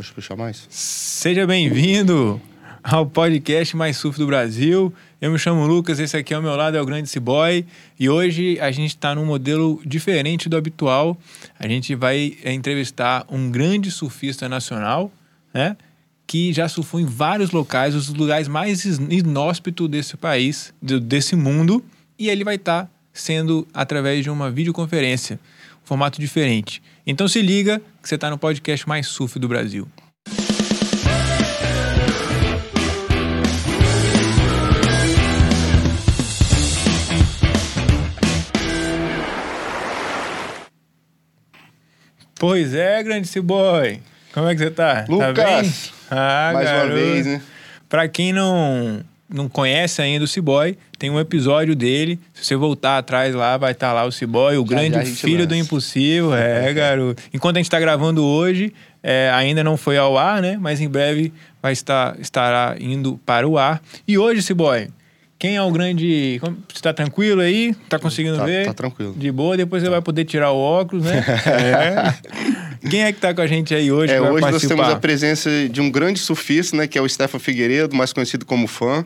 Pode puxar mais? Seja bem-vindo ao podcast mais surf do Brasil. Eu me chamo Lucas, esse aqui ao meu lado é o Grande Ciboy e hoje a gente está num modelo diferente do habitual. A gente vai é, entrevistar um grande surfista nacional, né? Que já surfou em vários locais, os lugares mais inóspitos desse país, desse mundo, e ele vai estar tá sendo através de uma videoconferência, formato diferente. Então se liga que você está no podcast mais surf do Brasil. Pois é, grande Ciboy. Como é que você tá? Lucas, tá bem? Ah, mais garoto. uma vez, né? Pra quem não, não conhece ainda o Ciboy, tem um episódio dele. Se você voltar atrás lá, vai estar tá lá o Ciboy, o já, grande já filho do impossível. É, garoto. Enquanto a gente tá gravando hoje, é, ainda não foi ao ar, né? Mas em breve vai estar estará indo para o ar. E hoje, Ciboy, quem é o grande. Você tá tranquilo aí? Tá conseguindo tá, ver? Tá tranquilo. De boa, depois tá. você vai poder tirar o óculos, né? é. Quem é que tá com a gente aí hoje? É, hoje nós temos a presença de um grande surfista, né? Que é o Stefan Figueiredo, mais conhecido como fã.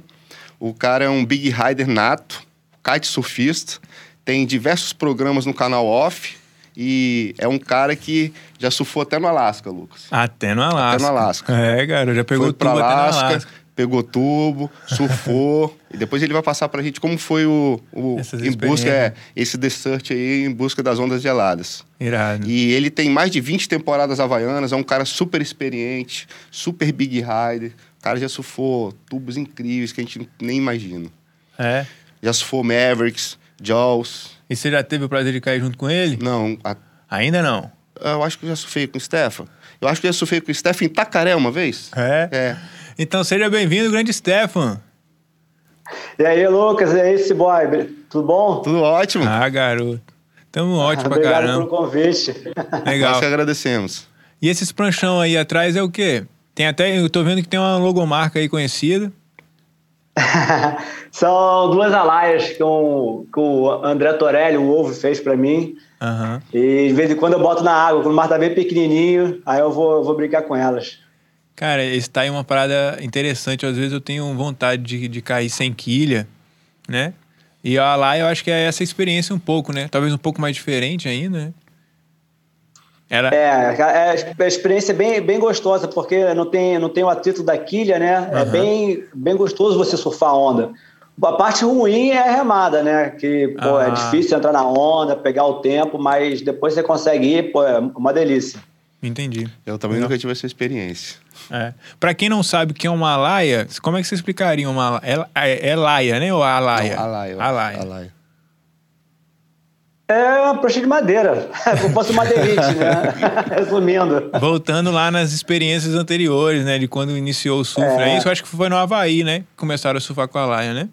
O cara é um big rider nato, kite surfista, tem diversos programas no canal off. E é um cara que já surfou até no Alasca, Lucas. Até no Alasca. Até no Alasca. É, cara, já pegou Foi tudo Alasca, até no Alasca pegou tubo, surfou, e depois ele vai passar pra gente como foi o, o em busca é, esse desert aí em busca das ondas geladas. Irado. E ele tem mais de 20 temporadas havaianas, é um cara super experiente, super big rider. O cara já surfou tubos incríveis que a gente nem imagina. É. Já surfou Mavericks, Jaws. E você já teve o prazer de cair junto com ele? Não. A... Ainda não? Eu acho que eu já surfei com o Stefan. Eu acho que eu já surfei com o Stefan em Tacaré uma vez. É? É. Então seja bem-vindo, grande Stefan. E aí, Lucas, e aí, esse boy, tudo bom? Tudo ótimo. Ah, garoto. Tamo ótimo pra caramba. Obrigado pelo convite. Legal. Nós que agradecemos. E esses pranchão aí atrás é o quê? Tem até, eu tô vendo que tem uma logomarca aí conhecida. São duas alaias que, um, que o André Torelli, o Ovo, fez para mim. Uhum. E de vez em quando eu boto na água, quando o mar tá bem pequenininho, aí eu vou, eu vou brincar com elas. Cara, esse tá aí uma parada interessante. Às vezes eu tenho vontade de, de cair sem quilha, né? E lá eu acho que é essa experiência um pouco, né? Talvez um pouco mais diferente ainda, né? Era... É, é, a experiência é bem, bem gostosa, porque não tem, não tem o atrito da quilha, né? Uhum. É bem, bem gostoso você surfar a onda. A parte ruim é a remada, né? Que, pô, é ah. é difícil entrar na onda, pegar o tempo, mas depois você consegue ir, pô, é uma delícia. Entendi. Eu também nunca tive essa experiência. É. Pra quem não sabe o que é uma laia, como é que você explicaria uma laia? É, é, é laia, né? Ou a laia? Não, a laia. A laia. A laia. É uma prancha de madeira, uma madeirite, né? Resumindo. Voltando lá nas experiências anteriores, né? De quando iniciou o surf, é, é isso? Acho que foi no Havaí, né? Começaram a surfar com a laia, né?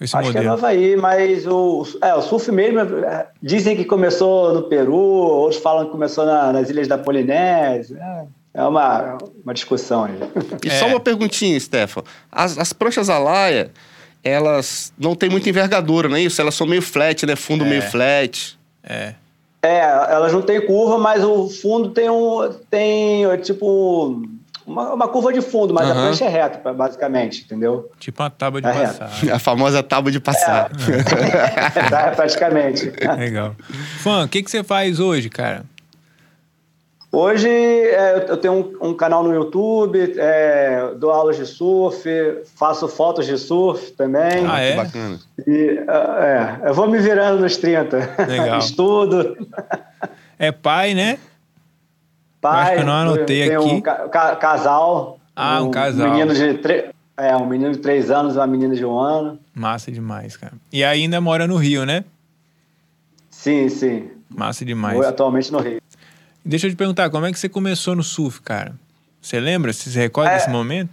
Esse Acho modelo. que é no Havaí, mas o, é, o surf mesmo, é, dizem que começou no Peru, outros falam que começou na, nas ilhas da Polinésia. É, é uma, uma discussão aí. E é. só uma perguntinha, Stefan. As, as pranchas Alaia, elas não têm muita envergadura, não é isso? Elas são meio flat, né? Fundo é. meio flat. É. É, elas não têm curva, mas o fundo tem um. tem tipo uma, uma curva de fundo, mas uhum. a prancha é reta, basicamente, entendeu? Tipo uma tábua de é passar. A famosa tábua de passar. É, é praticamente. Legal. Fã, o que, que você faz hoje, cara? Hoje é, eu tenho um, um, canal no YouTube, é, dou aulas de surf, faço fotos de surf também. Ah, é? Que bacana. E, é, eu vou me virando nos 30. Legal. Estudo. É pai, né? pai. Acho que eu não anotei aqui. Um ca casal. Ah, um, um casal. Menino de tre... É, um menino de três anos e uma menina de um ano. Massa demais, cara. E ainda mora no Rio, né? Sim, sim. Massa demais. Vou atualmente no Rio. Deixa eu te perguntar, como é que você começou no surf, cara? Você lembra? Você se recorda é, desse momento?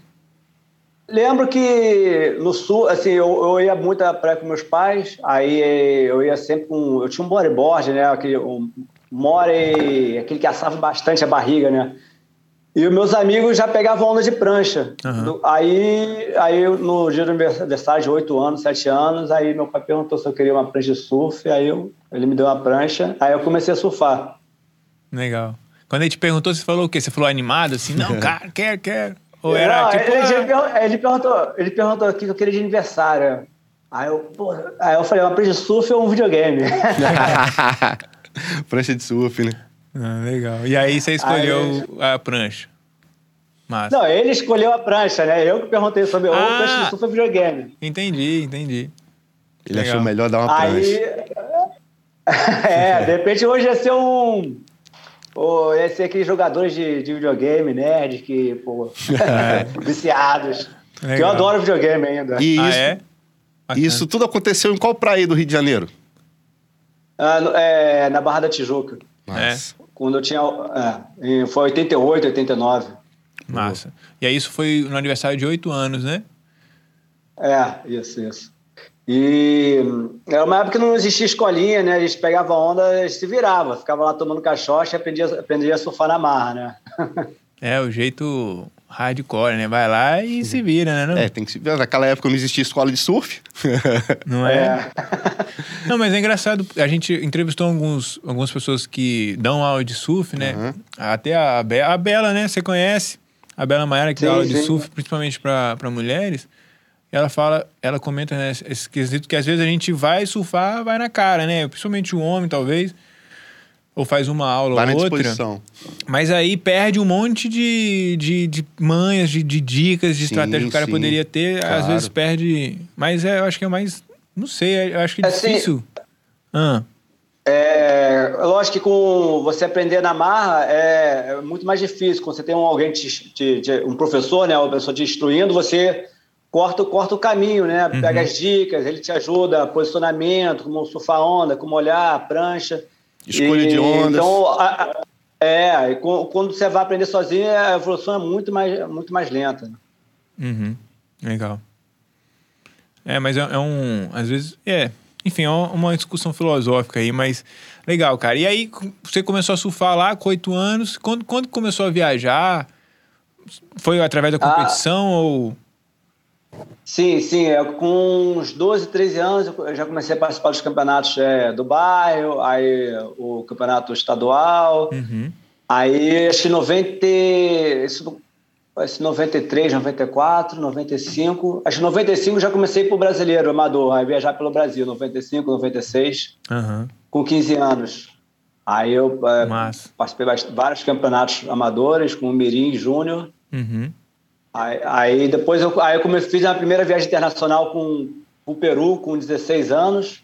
Lembro que no sul, assim, eu, eu ia muito à praia com meus pais, aí eu ia sempre com. Eu tinha um bodyboard, né? Aquele, um, more, aquele que assava bastante a barriga, né? E os meus amigos já pegavam onda de prancha. Uhum. Aí, aí, no dia do aniversário de 8 anos, 7 anos, aí meu pai perguntou se eu queria uma prancha de surf, aí eu, ele me deu uma prancha, aí eu comecei a surfar. Legal. Quando ele te perguntou, você falou o quê? Você falou animado, assim? Não, cara, quero, quero. Ou era não, tipo... Ele, ah... ele, perguntou, ele perguntou o que eu queria de aniversário. Aí eu, porra, aí eu falei, uma prancha de surf ou um videogame? prancha de surf, né? Ah, legal. E aí você escolheu aí, a prancha? Massa. Não, ele escolheu a prancha, né? Eu que perguntei sobre ah, o prancha de surf ou videogame. Entendi, entendi. Ele legal. achou melhor dar uma aí, prancha. é, de repente hoje ia ser um... Pô, ia ser aqueles jogadores de, de videogame, nerd, que, pô, viciados. Legal. Que eu adoro videogame ainda. E ah, isso, é? Isso tudo aconteceu em qual praia do Rio de Janeiro? Ah, é, na Barra da Tijuca. Massa. É. Quando eu tinha. É, foi 88, 89. Massa. E aí isso foi no aniversário de oito anos, né? É, isso, isso. E era uma época que não existia escolinha, né? A gente pegava onda, a gente se virava, ficava lá tomando caixote e aprendia, aprendia a surfar na marra, né? é, o jeito hardcore, né? Vai lá e se vira, né? Não? É, tem que se virar. Naquela época não existia escola de surf. não é? é? não, mas é engraçado. A gente entrevistou alguns, algumas pessoas que dão aula de surf, né? Uhum. Até a, Be a Bela, né? Você conhece? A Bela Maiara, que sim, dá aula sim. de surf, principalmente para mulheres. Ela fala, ela comenta, né? Esse quesito que às vezes a gente vai surfar, vai na cara, né? Principalmente o homem, talvez ou faz uma aula Vai ou outra. Disposição. Mas aí perde um monte de, de, de manhas, de, de dicas, de sim, estratégia que o cara sim, poderia ter. Claro. Às vezes perde. Mas é, eu acho que é mais. Não sei, eu acho que é assim, difícil. Ah. É, lógico que com você aprender na marra é, é muito mais difícil. Quando você tem um, alguém, te, te, te, um professor, né, uma pessoa te instruindo, você corta, corta o caminho, né? Pega uhum. as dicas, ele te ajuda, posicionamento, como surfar onda, como olhar a prancha. Escolha e, de ondas. Então, a, a, é, quando você vai aprender sozinho, a evolução é muito mais, muito mais lenta. Uhum. Legal. É, mas é, é, um. Às vezes. É. Enfim, é uma discussão filosófica aí, mas legal, cara. E aí, você começou a surfar lá com oito anos. Quando, quando começou a viajar? Foi através da competição ah. ou. Sim, sim. É, com uns 12, 13 anos, eu já comecei a participar dos campeonatos é, do bairro, aí o campeonato estadual. Uhum. Aí, acho que 90, isso, esse 93, 94, 95. Acho que 95 já comecei para o brasileiro, amador, aí viajar pelo Brasil, 95, 96, uhum. com 15 anos. Aí eu é, participei de vários campeonatos amadores, com o Mirim Júnior. Uhum. Aí, aí, depois eu, aí eu comecei, fiz a primeira viagem internacional com o Peru com 16 anos.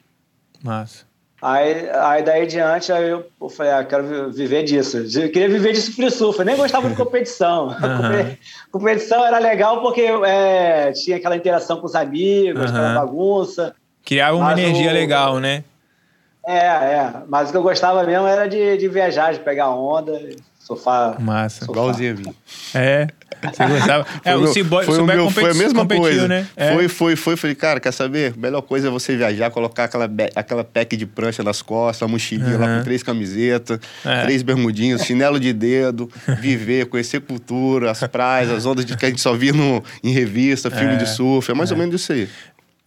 Massa. Aí, aí daí diante aí eu, eu falei, ah, quero viver disso. Eu queria viver disso free surf. Eu nem gostava de competição. Uhum. competição era legal porque é, tinha aquela interação com os amigos, uhum. aquela bagunça. Criava uma energia o, legal, né? É, é. Mas o que eu gostava mesmo era de, de viajar, de pegar onda, surfar. Massa. Surfar. Igualzinho a. É. Você gostava? é, o Ciboy, foi, o meu, foi a mesma coisa. Né? É. Foi, foi, foi. Falei, cara, quer saber? Melhor coisa é você viajar, colocar aquela, aquela pack de prancha nas costas, a mochilinha uhum. lá com três camisetas, é. três bermudinhos, chinelo de dedo, viver, conhecer cultura, as praias, as ondas de, que a gente só via no, em revista, filme é. de surf. É mais ou é. menos isso aí.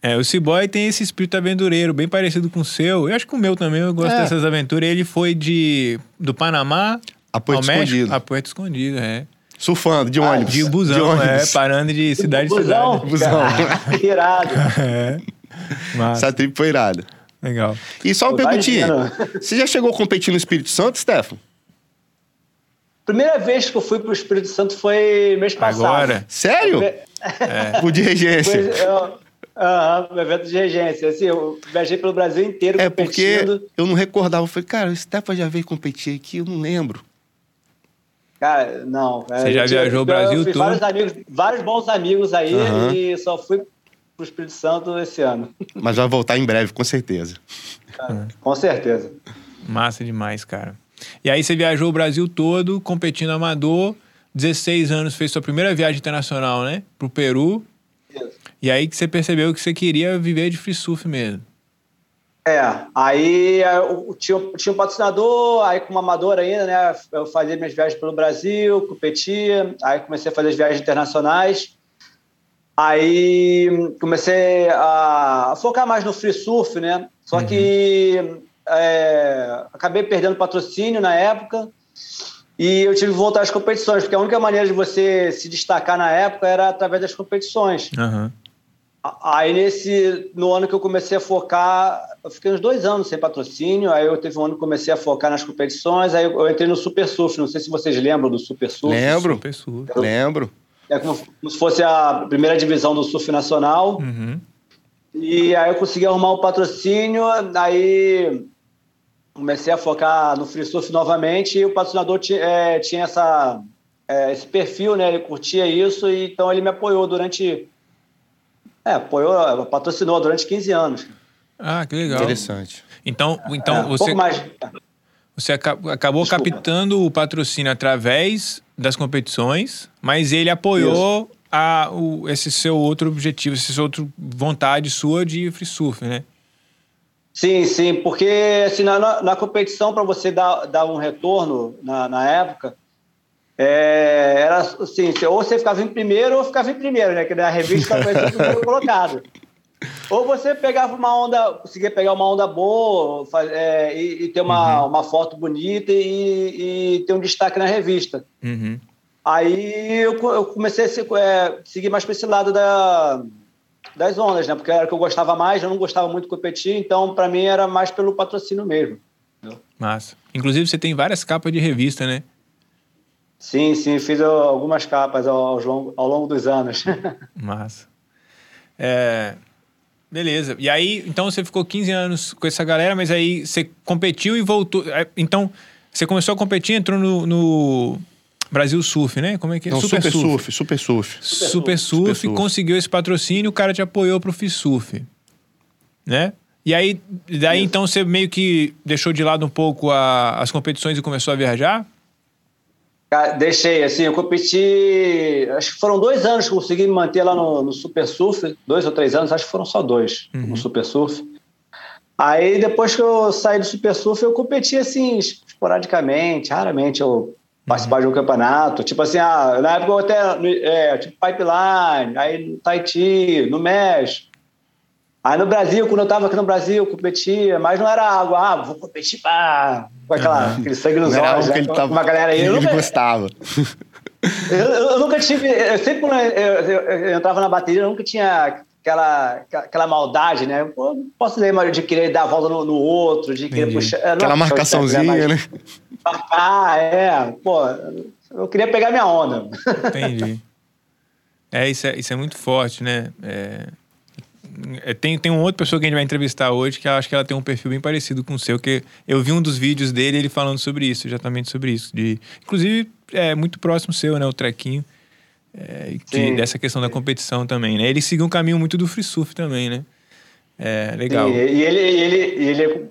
É, o Ciboy tem esse espírito aventureiro, bem parecido com o seu. Eu acho que o meu também, eu gosto é. dessas aventuras. Ele foi de do Panamá a Porto ao Escondido. A Porto Escondido, é. Surfando, de ah, ônibus. De busão, de ônibus. é, parando de cidade em cidade. Busão. irado. é. Essa trip foi irada. Legal. E só uma perguntinha. Você já chegou a competir no Espírito Santo, Stefan? Primeira vez que eu fui pro Espírito Santo foi mês passado. Agora? Sério? É. Por de regência. Aham, uhum, evento de regência. Assim, eu viajei pelo Brasil inteiro é competindo. porque eu não recordava. Eu falei, cara, o Stefan já veio competir aqui, eu não lembro. Cara, não. É, Você já viajou o Brasil todo? Vários, amigos, vários bons amigos aí uhum. e só fui pro Espírito Santo esse ano. Mas vai voltar em breve, com certeza. É, com certeza. Massa demais, cara. E aí você viajou o Brasil todo, competindo amador, 16 anos, fez sua primeira viagem internacional, né? Pro Peru. Isso. E aí que você percebeu que você queria viver de free surf mesmo. É, aí eu tinha, tinha um patrocinador, aí como amador ainda, né? Eu fazia minhas viagens pelo Brasil, competia, aí comecei a fazer as viagens internacionais. Aí comecei a focar mais no free surf, né? Só uhum. que é, acabei perdendo patrocínio na época. E eu tive que voltar às competições, porque a única maneira de você se destacar na época era através das competições. Uhum. Aí, nesse, no ano que eu comecei a focar, eu fiquei uns dois anos sem patrocínio. Aí, eu teve um ano que comecei a focar nas competições. Aí, eu entrei no Super Surf. Não sei se vocês lembram do Super Surf. Lembro. Super surf. Eu, Lembro. É como, como, se fosse a primeira divisão do surf nacional. Uhum. E aí, eu consegui arrumar um patrocínio. Aí, comecei a focar no free surf novamente. E o patrocinador é, tinha essa, é, esse perfil, né? Ele curtia isso. E, então, ele me apoiou durante é, apoiou, patrocinou durante 15 anos. Ah, que legal. Interessante. Então, então é, você, mais... você acabou Desculpa. captando o patrocínio através das competições, mas ele apoiou a, o, esse seu outro objetivo, essa sua outra vontade sua de free surf, né? Sim, sim, porque assim, na, na competição, para você dar, dar um retorno na, na época, é, era assim, ou você ficava em primeiro ou ficava em primeiro, né? Que na revista em primeiro colocado. Ou você pegava uma onda, conseguia pegar uma onda boa faz, é, e, e, ter uma, uhum. uma foto bonita e, e, ter um destaque na revista. Uhum. Aí eu, eu, comecei a se, é, seguir mais para esse lado da, das ondas, né? Porque era o que eu gostava mais, eu não gostava muito de competir, então para mim era mais pelo patrocínio mesmo. Massa. Inclusive você tem várias capas de revista, né? Sim, sim, fiz algumas capas ao, longo, ao longo dos anos. Massa. É, beleza. E aí, então você ficou 15 anos com essa galera, mas aí você competiu e voltou. É, então, você começou a competir, entrou no, no Brasil Surf, né? Como é que é? Não, Super, Super Surf. Surf. Super Surf. Super, Super Surf, Super conseguiu esse patrocínio, o cara te apoiou pro FISURF. Né? E aí, daí Isso. então você meio que deixou de lado um pouco a, as competições e começou a viajar? Deixei, assim, eu competi. Acho que foram dois anos que eu consegui me manter lá no, no Super Surf, dois ou três anos, acho que foram só dois uhum. no Super Surf. Aí depois que eu saí do Super Surf, eu competi assim, esporadicamente, raramente eu participar de um campeonato. Tipo assim, ah, na época eu até. É, tipo Pipeline, aí no Tahiti, no México. Aí no Brasil, quando eu estava aqui no Brasil, eu competia, mas não era algo, ah, vou competir pá, com aquela, uhum. aquele sangue nos olhos, né? tava, uma galera aí. Ele nunca, gostava. Eu, eu, nunca tive, eu sempre quando eu, eu, eu, entrava na bateria, eu nunca tinha aquela, aquela maldade, né? Eu posso ler de querer dar a volta no, no outro, de querer Entendi. puxar. Aquela não, marcaçãozinha, né? Ah, é. Pô, eu queria pegar minha onda. Entendi. É, isso é, isso é muito forte, né? É, tem, tem uma outra pessoa que a gente vai entrevistar hoje que eu acho que ela tem um perfil bem parecido com o seu, que eu vi um dos vídeos dele ele falando sobre isso, exatamente sobre isso. De, inclusive, é muito próximo seu, né? O Trequinho. É, que, dessa questão da competição também, né? Ele seguiu um caminho muito do free surf também, né? É, legal. Sim, e ele, ele, ele é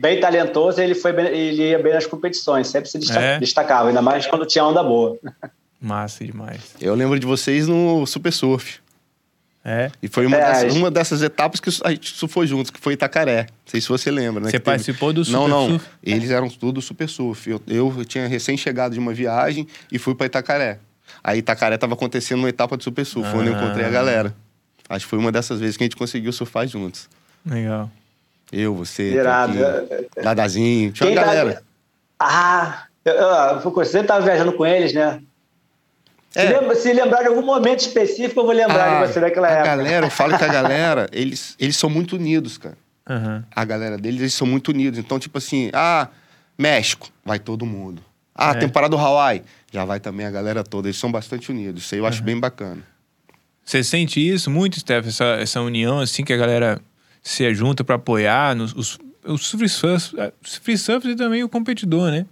bem talentoso, ele, foi bem, ele ia bem nas competições, sempre se é. destacava, ainda mais quando tinha onda boa. Massa demais. Eu lembro de vocês no Super Surf. É. E foi uma, é, dessas, uma dessas etapas que a gente surfou juntos, que foi Itacaré. Não sei se você lembra, né? Você participou do Super Não, não. Surf? Eles eram tudo Super Surf. Eu, eu tinha recém-chegado de uma viagem e fui para Itacaré. Aí Itacaré estava acontecendo uma etapa de Super Surf, ah. onde eu encontrei a ah. galera. Acho que foi uma dessas vezes que a gente conseguiu surfar juntos. Legal. Eu, você, Dadazinho, tinha uma tá galera. Tá... Ah, eu, eu, você estava viajando com eles, né? É. Se, lembra, se, lembrar de algum momento específico, eu vou lembrar ah, de você daquela a época. galera, eu falo que a galera, eles, eles são muito unidos, cara. Uhum. A galera deles, eles são muito unidos. Então, tipo assim, ah, México, vai todo mundo. Ah, é. temporada do Hawaii, já vai também a galera toda. Eles são bastante unidos. Isso aí eu acho uhum. bem bacana. Você sente isso muito, Steph, essa, essa união, assim, que a galera se junta para apoiar nos, os, os é, free surfers e também o competidor, né?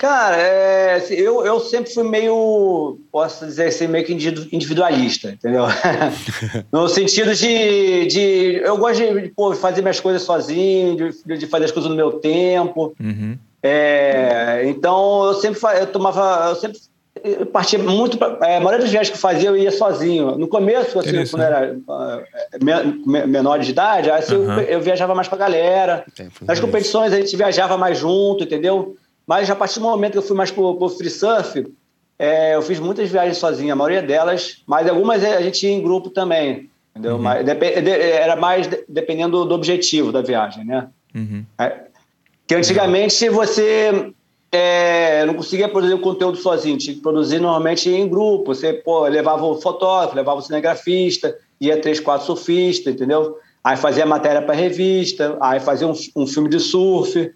Cara, é, assim, eu, eu sempre fui meio, posso dizer assim, meio que individualista, entendeu? no sentido de, de. Eu gosto de pô, fazer minhas coisas sozinho, de, de, fazer as coisas no meu tempo. Uhum. É, então, eu sempre eu tomava. Eu sempre eu partia muito. Pra, é, a maioria dos viagens que eu fazia, eu ia sozinho. No começo, assim, quando era é, menor de idade, assim, uhum. eu, eu, viajava mais com a galera. Nas competições, a gente viajava mais junto, entendeu? Mas a partir do momento que eu fui mais pro, free surf, é, eu fiz muitas viagens sozinho, a maioria delas, mas algumas a gente ia em grupo também, entendeu? Uhum. Mas, era mais dependendo do objetivo da viagem, né? Uhum. É, que antigamente você é, não conseguia produzir o conteúdo sozinho, tinha que produzir normalmente em grupo. Você pô, levava o fotógrafo, levava o cinegrafista, ia três, quatro surfistas, entendeu? Aí fazia matéria para revista, aí fazia um, um, filme de surf.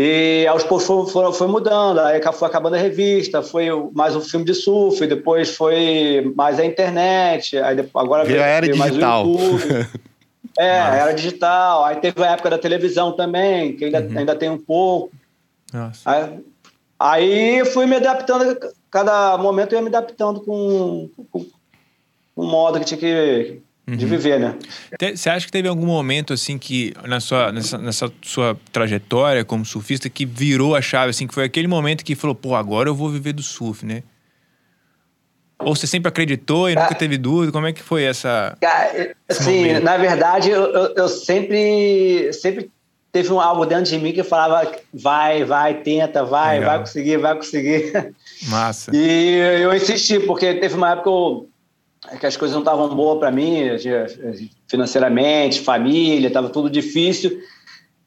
E aos poucos foi, foi, foi, mudando, aí foi acabando a revista, foi mais um filme de surf, depois foi mais a internet, aí depois, agora veio, era veio digital. mais o YouTube. é, Nossa. era digital. Aí teve a época da televisão também, que ainda, uhum. ainda tem um pouco. Nossa. Aí, aí fui me adaptando, cada momento eu ia me adaptando com, com, com o modo que tinha que uhum. de viver, né? Você acha que teve algum momento assim que na sua nessa, nessa, sua trajetória como surfista que virou a chave assim, que foi aquele momento que falou, pô, agora eu vou viver do surf, né? Ou você sempre acreditou e nunca teve dúvida? Como é que foi essa? Assim, na verdade, eu, eu, eu, sempre, sempre teve um, algo dentro de mim que falava: vai, vai, tenta, vai, Legal. vai conseguir, vai conseguir. Massa. E eu insisti, porque teve uma época que eu que as coisas não estavam boas para mim, financeiramente, família, estava tudo difícil,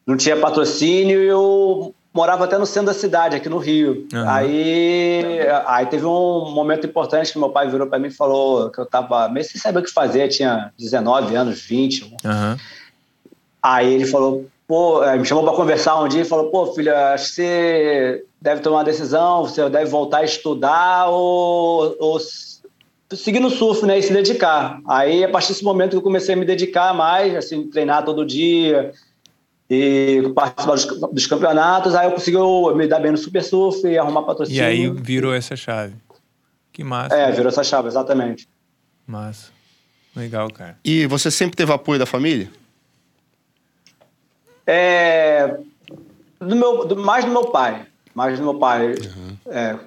não tinha patrocínio e eu morava até no centro da cidade, aqui no Rio. Uhum. Aí, aí teve um momento importante que meu pai virou para mim e falou que eu estava meio sem saber o que fazer, tinha 19 anos, 20. Uhum. Aí ele falou, pô, me chamou para conversar um dia e falou, pô, filho, acho que você deve tomar uma decisão, você deve voltar a estudar ou, ou seguir no surf, né, e se dedicar. Aí, a partir desse momento que eu comecei a me dedicar mais, assim, treinar todo dia e participar dos, dos campeonatos, aí eu consegui me dar bem no super surf e arrumar patrocínio. E aí virou essa chave. Que massa. É, né? virou essa chave, exatamente. Massa. Legal, cara. E você sempre teve apoio da família? É, do meu, do, mais do meu pai. Mais do meu pai. Uhum. É,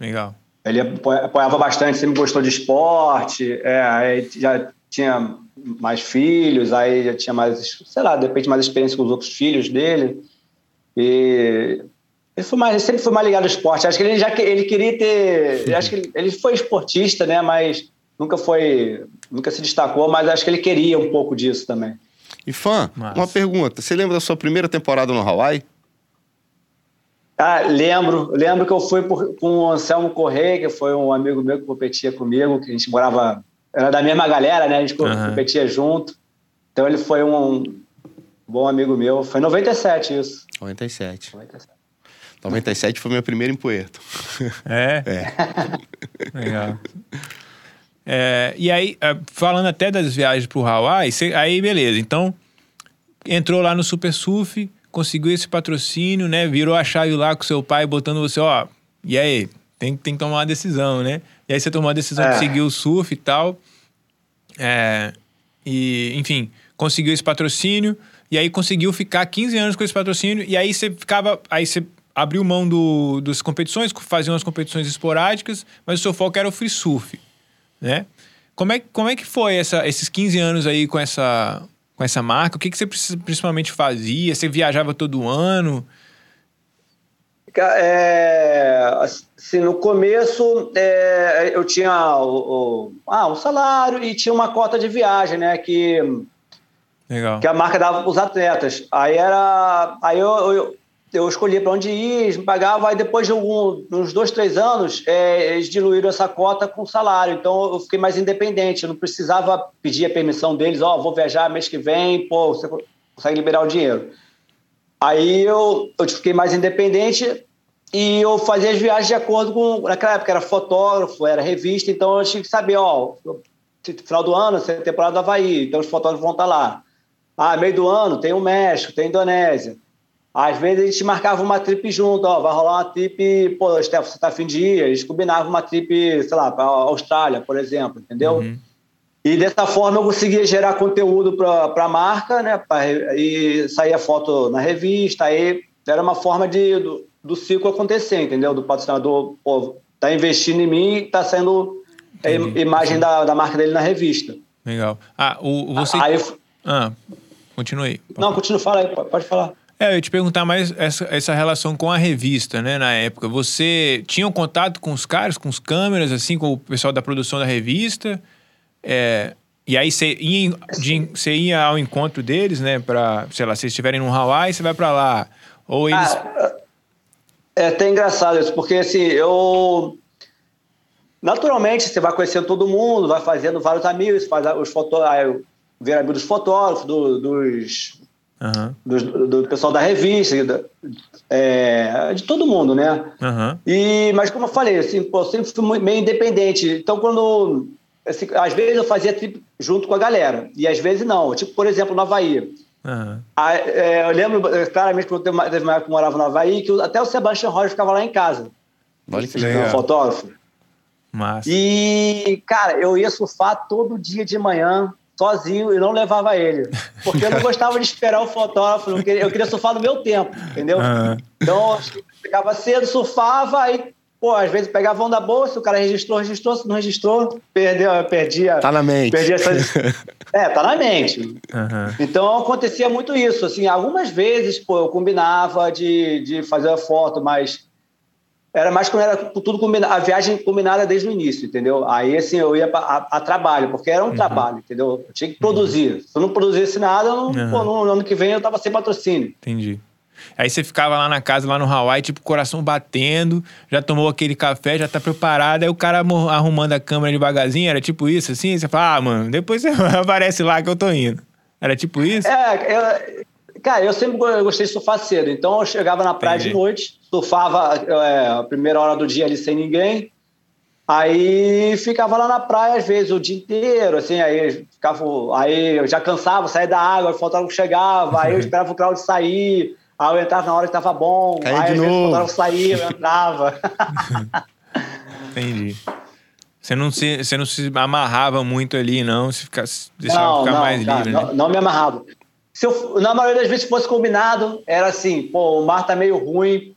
Legal. Ele apoiava bastante, sempre gostou de esporte, é, aí já tinha mais filhos, aí já tinha mais, sei lá, de repente mais experiência com os outros filhos dele. E ele, foi mais, ele sempre foi mais ligado ao esporte. Acho que ele já ele queria ter. Acho que ele, ele foi esportista, né? Mas nunca foi. Nunca se destacou, mas acho que ele queria um pouco disso também. E fã, Nossa. uma pergunta. Você lembra da sua primeira temporada no Hawaii? Ah, lembro, lembro que eu fui por, com o Anselmo Correia, que foi um amigo meu que competia comigo, que a gente morava, era da mesma galera, né? A gente uhum. competia junto. Então ele foi um bom amigo meu. Foi em 97 isso. 97. 97. 97 foi meu primeiro em Puerto. É? É. Legal. É, e aí, é, falando até das viagens pro Hawaii, aí beleza. Então, entrou lá no Super Surf, conseguiu esse patrocínio, né? Virou a chave lá com seu pai, botando você, ó, e aí? Tem, tem que tomar uma decisão, né? E aí você tomou a decisão é. de seguir o surf e tal. É, e, enfim, conseguiu esse patrocínio. E aí conseguiu ficar 15 anos com esse patrocínio. E aí você ficava. Aí você abriu mão do, das competições, fazia umas competições esporádicas, mas o seu foco era o free surf, né? Como é, como é que foi essa, esses 15 anos aí com essa, com essa marca? O que, que você principalmente fazia? Você viajava todo ano? É, assim, no começo é, eu tinha o, o, ah, um salário e tinha uma cota de viagem, né? Que, Legal. que a marca dava para os atletas. Aí era. Aí eu, eu, eu escolhia para onde ir, pagava, aí depois de uns dois, três anos, é, eles diluíram essa cota com salário. Então eu fiquei mais independente, eu não precisava pedir a permissão deles, ó, oh, vou viajar mês que vem, pô, você consegue liberar o dinheiro. Aí eu, eu fiquei mais independente e eu fazia as viagens de acordo com. Naquela época era fotógrafo, era revista, então eu tinha que saber, ó, final do ano, é temporada do Havaí, então os fotógrafos vão estar lá. Ah, meio do ano tem o México, tem a Indonésia. Às vezes a gente marcava uma trip junto, ó, vai rolar uma trip, pô, Stefan, você tá afim de ir? A gente combinava uma trip, sei lá, para Austrália, por exemplo, entendeu? Uhum. E dessa forma eu conseguia gerar conteúdo para a marca, né? Pra, e saía foto na revista, aí era uma forma de, do, do ciclo acontecer, entendeu? Do patrocinador, pô, tá investindo em mim e tá saindo a imagem da, da marca dele na revista. Legal. Ah, o, você... Aí, ah, continue. Não, continua, fala aí, pode falar. É, eu ia te perguntar mais essa, essa relação com a revista, né, na época. Você tinha um contato com os caras, com os câmeras, assim, com o pessoal da produção da revista? É, e aí você ia, ia ao encontro deles, né, pra, sei lá, se eles estiverem no Hawaii, você vai para lá. Ou eles... Ah, É até engraçado isso, porque assim, eu. Naturalmente, você vai conhecendo todo mundo, vai fazendo vários amigos, faz os fotógrafos, amigo dos fotógrafos, do, dos, uhum. do, do, pessoal da revista, é, de todo mundo, né? Uhum. E, mas como eu falei, assim, pô, eu sempre fui meio independente. Então, quando. Assim, às vezes eu fazia trip junto com a galera, e às vezes não. Tipo, por exemplo, no Havaí. Uhum. A, é, eu lembro claramente quando teve uma, teve uma época que eu morava no Havaí, que até o Sebastian Roger ficava lá em casa. Olha que legal. fotógrafo. Massa. E, cara, eu ia surfar todo dia de manhã, sozinho, e não levava ele. Porque eu não gostava de esperar o fotógrafo, eu queria, eu queria surfar no meu tempo, entendeu? Uhum. Então, eu ficava cedo, surfava, aí Pô, às vezes pegava onda boa, se o cara registrou, registrou, se não registrou, perdeu, perdia. Tá na mente. Perdia essa... é, tá na mente. Uhum. Então acontecia muito isso. Assim, algumas vezes, pô, eu combinava de, de fazer a foto, mas era mais quando era tudo combinado, a viagem combinada desde o início, entendeu? Aí, assim, eu ia a, a trabalho, porque era um uhum. trabalho, entendeu? Eu tinha que produzir. Uhum. Se eu não produzisse nada, eu não, uhum. pô, no, no ano que vem eu tava sem patrocínio. Entendi. Aí você ficava lá na casa, lá no Hawaii, tipo, coração batendo, já tomou aquele café, já tá preparado. Aí o cara arrumando a câmera devagarzinho, era tipo isso, assim? Você fala, ah, mano, depois você aparece lá que eu tô indo. Era tipo isso? É, eu, cara, eu sempre gostei de surfar cedo. Então eu chegava na praia Entendi. de noite, surfava é, a primeira hora do dia ali sem ninguém. Aí ficava lá na praia, às vezes, o dia inteiro, assim, aí ficava. Aí eu já cansava, saía da água, faltava que chegava, aí eu esperava o crowd sair. Aí eu entrava na hora que tava bom. Aí, de novo. quando eu saía, eu entrava. Entendi. Você não, se, você não se amarrava muito ali, não? Se ficasse, deixava não, ficar não, mais cara, livre, não, né? não me amarrava. Se eu, na maioria das vezes, se fosse combinado, era assim, pô, o mar tá meio ruim,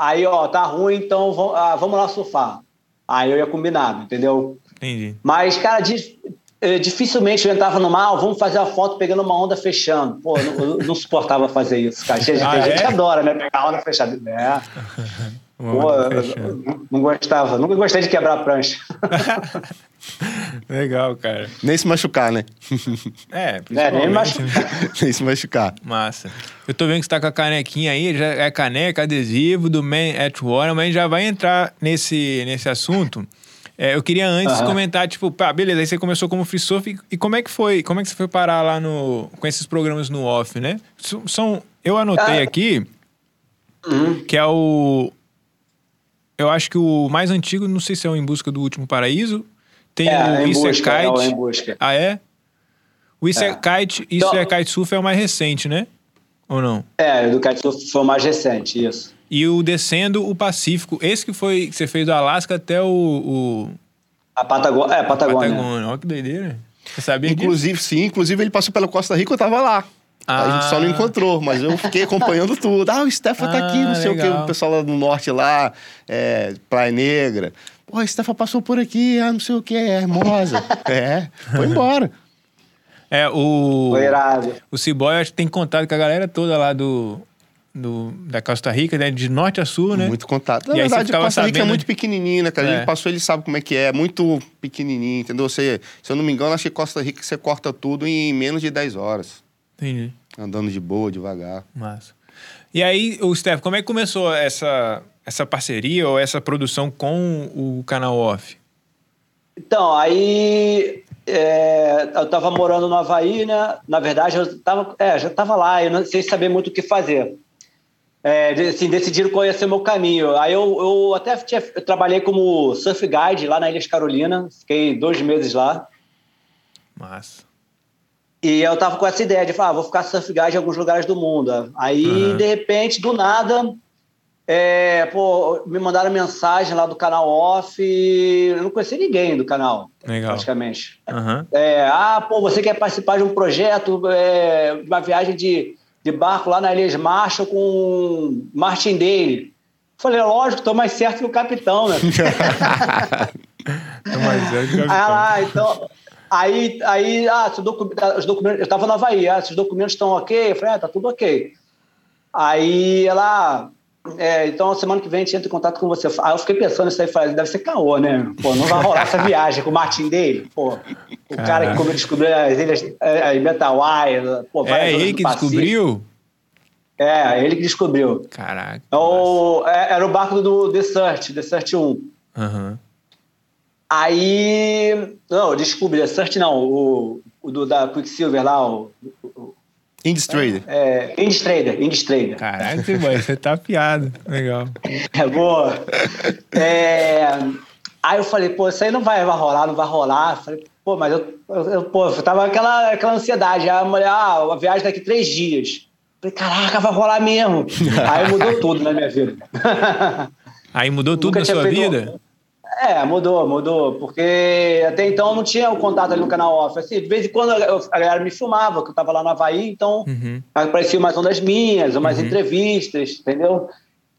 aí, ó, tá ruim, então vamos, ah, vamos lá surfar. Aí eu ia combinado, entendeu? Entendi. Mas, cara, é, dificilmente eu entrava no mar, vamos fazer a foto pegando uma onda fechando. Pô, eu não, não suportava fazer isso, cara. Tem ah, gente é? que adora, né? Pegar a onda fechada. É. Pô, não, não gostava. Nunca gostei de quebrar a prancha. Legal, cara. Nem se machucar, né? É, é nem machucar. nem se machucar. Massa. Eu tô vendo que você tá com a canequinha aí, já é caneca, adesivo do Man at War, mas já vai entrar nesse, nesse assunto. É, eu queria antes uhum. comentar, tipo, pá, beleza, aí você começou como free surf e, como é que foi? Como é que você foi parar lá no, com esses programas no off, né? São, eu anotei ah. aqui uhum. que é o. Eu acho que o mais antigo, não sei se é o Em Busca do Último Paraíso. Tem é, o Isso é Kite. É em busca. Ah, é? O Isso é, é Kite, Isso então, é Kite Surf é o mais recente, né? Ou não? É, do Kite Surf foi o mais recente, isso e o Descendo o Pacífico. Esse que foi que você fez do Alasca até o. o... A Patagônia. É, Patagônia. Patagônia. Olha que doideira. Você sabia Inclusive, disso? sim. Inclusive, ele passou pela Costa Rica, eu tava lá. Ah. A gente só não ah. encontrou, mas eu fiquei acompanhando tudo. Ah, o Stefan ah, tá aqui, não sei legal. o que, o pessoal lá do norte lá, é, Praia Negra. Pô, o Stefan passou por aqui, ah, não sei o que, é Hermosa. é, foi embora. É, o. Foi irado. O Ciboy, acho que tem contato com a galera toda lá do, do, da Costa Rica, né? De norte a sul, né? Muito contato. Na e verdade, a Costa Rica é muito pequenininha, né, cara? É. A gente passou, ele sabe como é que é. É muito pequenininho, entendeu? Você, se eu não me engano, acho que Costa Rica você corta tudo em menos de 10 horas. Entendi. Andando de boa, devagar. Massa. E aí, o Steph, como é que começou essa, essa parceria ou essa produção com o canal Off? Então, aí é, eu estava morando no Havaí, né? Na verdade, eu tava, é, já estava lá, eu não sei saber muito o que fazer é, assim, decidiram conhecer o meu caminho. Aí eu, eu até tinha, eu trabalhei como surf guide lá na Ilha de Carolina, fiquei dois meses lá. Massa. E eu tava com essa ideia de falar, ah, vou ficar surf guide em alguns lugares do mundo. Aí, uhum. de repente, do nada, é, pô, me mandaram mensagem lá do canal off. Eu não conheci ninguém do canal, Legal. praticamente. Uhum. É, ah, pô, você quer participar de um projeto, é, uma viagem de de barco lá na Ilha de Marshall com Martin Day. Falei, lógico, tô mais certo que o capitão, né? tô mais certo que o capitão. Ah, então... Aí, aí ah, os documentos, eu estava na Havaí, ah, se os documentos estão ok? Eu falei, ah, tá tudo ok. Aí ela, é, então semana que vem a gente entra em contato com você. Aí eu fiquei pensando isso aí, falei, deve ser caô, né? Pô, não vai rolar essa viagem com o Martin dele, pô. O cara que descobriu as ilhas, as Metawai, pô, É ele que descobriu? É, ele que descobriu. Caraca. É o, é, era o barco do The Search, The Search 1. Uhum. Aí. Não, descobri, The Search não, o, o do, da Quicksilver lá, o. o Indies Trader. É, Indies Trader, Indies Trader. Caraca, você tá piado. Legal. É boa. É, aí eu falei, pô, isso aí não vai, vai rolar, não vai rolar. Eu falei, pô, mas eu, eu, pô, eu tava aquela, aquela ansiedade. Aí a mulher, ah, a viagem daqui três dias. Eu falei, caraca, vai rolar mesmo. aí mudou tudo na minha vida. Aí mudou tudo Nunca na sua vida? É, mudou, mudou. Porque até então eu não tinha o contato ali no canal off. Assim, de vez em quando a galera me filmava, que eu tava lá no Havaí, então uhum. aparecia mais uma das minhas, umas uhum. entrevistas, entendeu?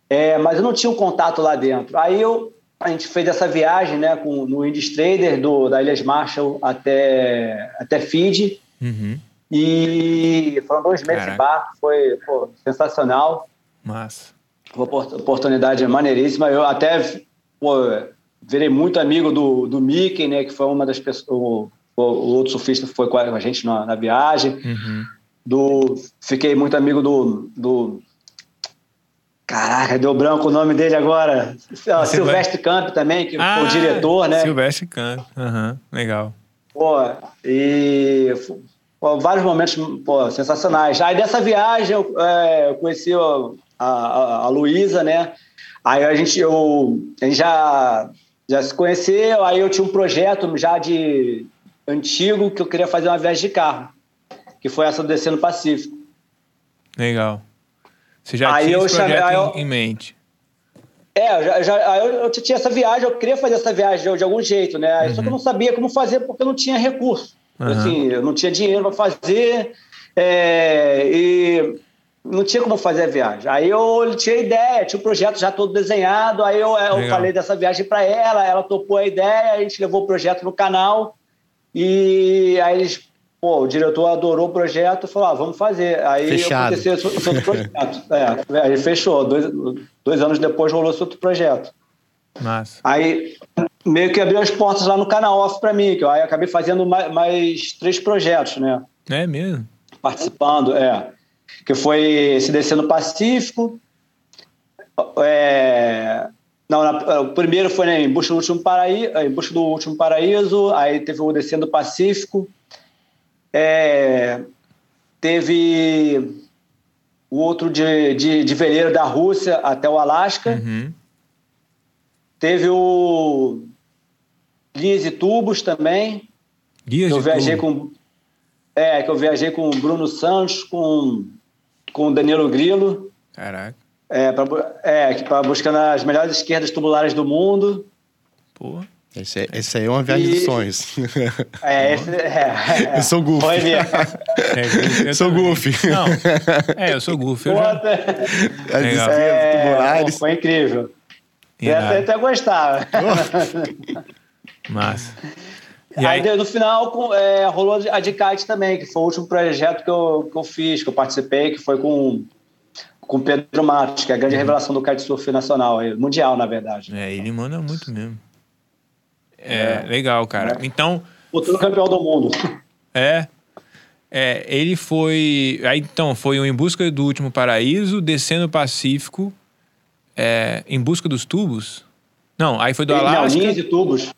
É, mas eu não tinha um contato lá dentro. Aí eu, a gente fez essa viagem né, com, no Indies Trader, do, da Ilhas Marshall até, até Fiji. Uhum. E foram dois meses Caraca. de barco, foi pô, sensacional. Massa. Uma oportunidade maneiríssima. Eu até pô, virei muito amigo do, do Mickey, né? Que foi uma das pessoas. O, o, outro surfista foi com a gente na, na viagem. Uhum. Do, fiquei muito amigo do, do. Caraca, deu branco o nome dele agora. Silvestre, Silvestre Camp também, que ah, foi o diretor, né? Silvestre Camp, uhum, legal. Pô, e pô, vários momentos pô, sensacionais. Aí dessa viagem eu, é, eu conheci a, a, a Luísa, né? Aí a gente, eu, a gente já já se conheceu, aí eu tinha um projeto já de antigo que eu queria fazer uma viagem de carro, que foi essa do Descendo Pacífico. Legal. Você já aí tinha esse projeto chamei, eu, em mente? É, já, já, eu, eu, tinha essa viagem, eu queria fazer essa viagem de, de algum jeito, né? Uhum. Só que eu não sabia como fazer porque eu não tinha recurso. Uhum. Assim, eu não tinha dinheiro para fazer. É, e não tinha como fazer a viagem. Aí eu tinha ideia, tinha o um projeto já todo desenhado, aí eu, eu falei dessa viagem para ela, ela topou a ideia, a gente levou o projeto no canal e aí eles, pô, o diretor adorou o projeto, falou, ah, vamos fazer. Aí Fechado. aconteceu esse outro projeto. é, aí fechou, dois, dois anos depois rolou esse outro projeto. Massa. Aí meio que abriu as portas lá no canal off para mim, que eu aí acabei fazendo mais, mais três projetos, né? É mesmo? Participando, é que foi se descer no Pacífico. É, não, na, o primeiro foi né, em busca do último paraíso, em busca do último paraíso. Aí teve o descendo do Pacífico. É, teve o outro de, de, de, veleiro da Rússia até o Alasca. Uhum. Teve o Guias e Tubos também. Guias eu viajei com é que eu viajei com o Bruno Santos, com com o Danilo Grilo. Caraca. É, pra, é, para buscando as melhores esquerdas tubulares do mundo. Pô. Esse, é, esse aí é uma viagem e... de sonhos. É, esse, é, é. Eu sou goofy. Foi mesmo. É, eu sou goofy. Não, é, eu sou goofy. Eu já... As esquerdas tubulares. Foi incrível. Essa eu até gostava. Massa. E aí, aí, no final é, rolou a de kite também, que foi o último projeto que eu, que eu fiz, que eu participei, que foi com com Pedro Matos, que é a grande uhum. revelação do kitesurf nacional, mundial, na verdade. É, ele manda muito mesmo. É, é legal, cara. É. Então. Futuro campeão do mundo. É. É, ele foi. Aí, então, foi o Em Busca do Último Paraíso, Descendo o Pacífico, é, Em Busca dos Tubos. Não, aí foi do Alasca. Não, linhas de tubos.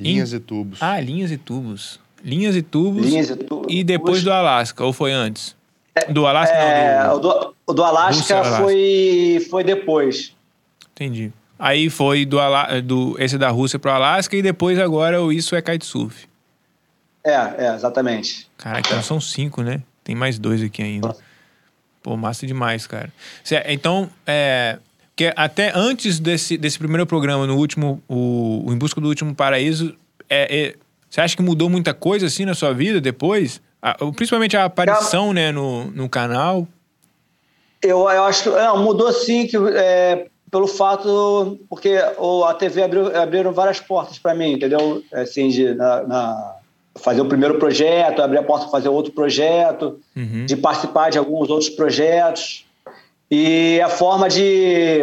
Linhas e tubos. Ah, linhas e tubos. Linhas e tubos. Linhas e tubos. E depois do Alasca, ou foi antes? É, do Alasca é, não, do... O, do, o do Alasca, Foi, foi depois. Entendi. Aí foi do, do esse da Rússia para o Alasca e depois agora o Isso é Kitesurf. É, é, exatamente. Caraca, então são cinco, né? Tem mais dois aqui ainda. Pô, massa demais, cara. Então, é, porque até antes desse, desse primeiro programa, no último, o, o Em Busca do Último Paraíso, é, é, você acha que mudou muita coisa assim na sua vida depois? A, principalmente a aparição, né, no, no canal? Eu, eu acho que não, mudou sim, que, é, pelo fato. Porque o, a TV abriu, abriram várias portas para mim, entendeu? Assim, de, na, na, fazer o primeiro projeto, abrir a porta para fazer outro projeto, uhum. de participar de alguns outros projetos. E a forma de,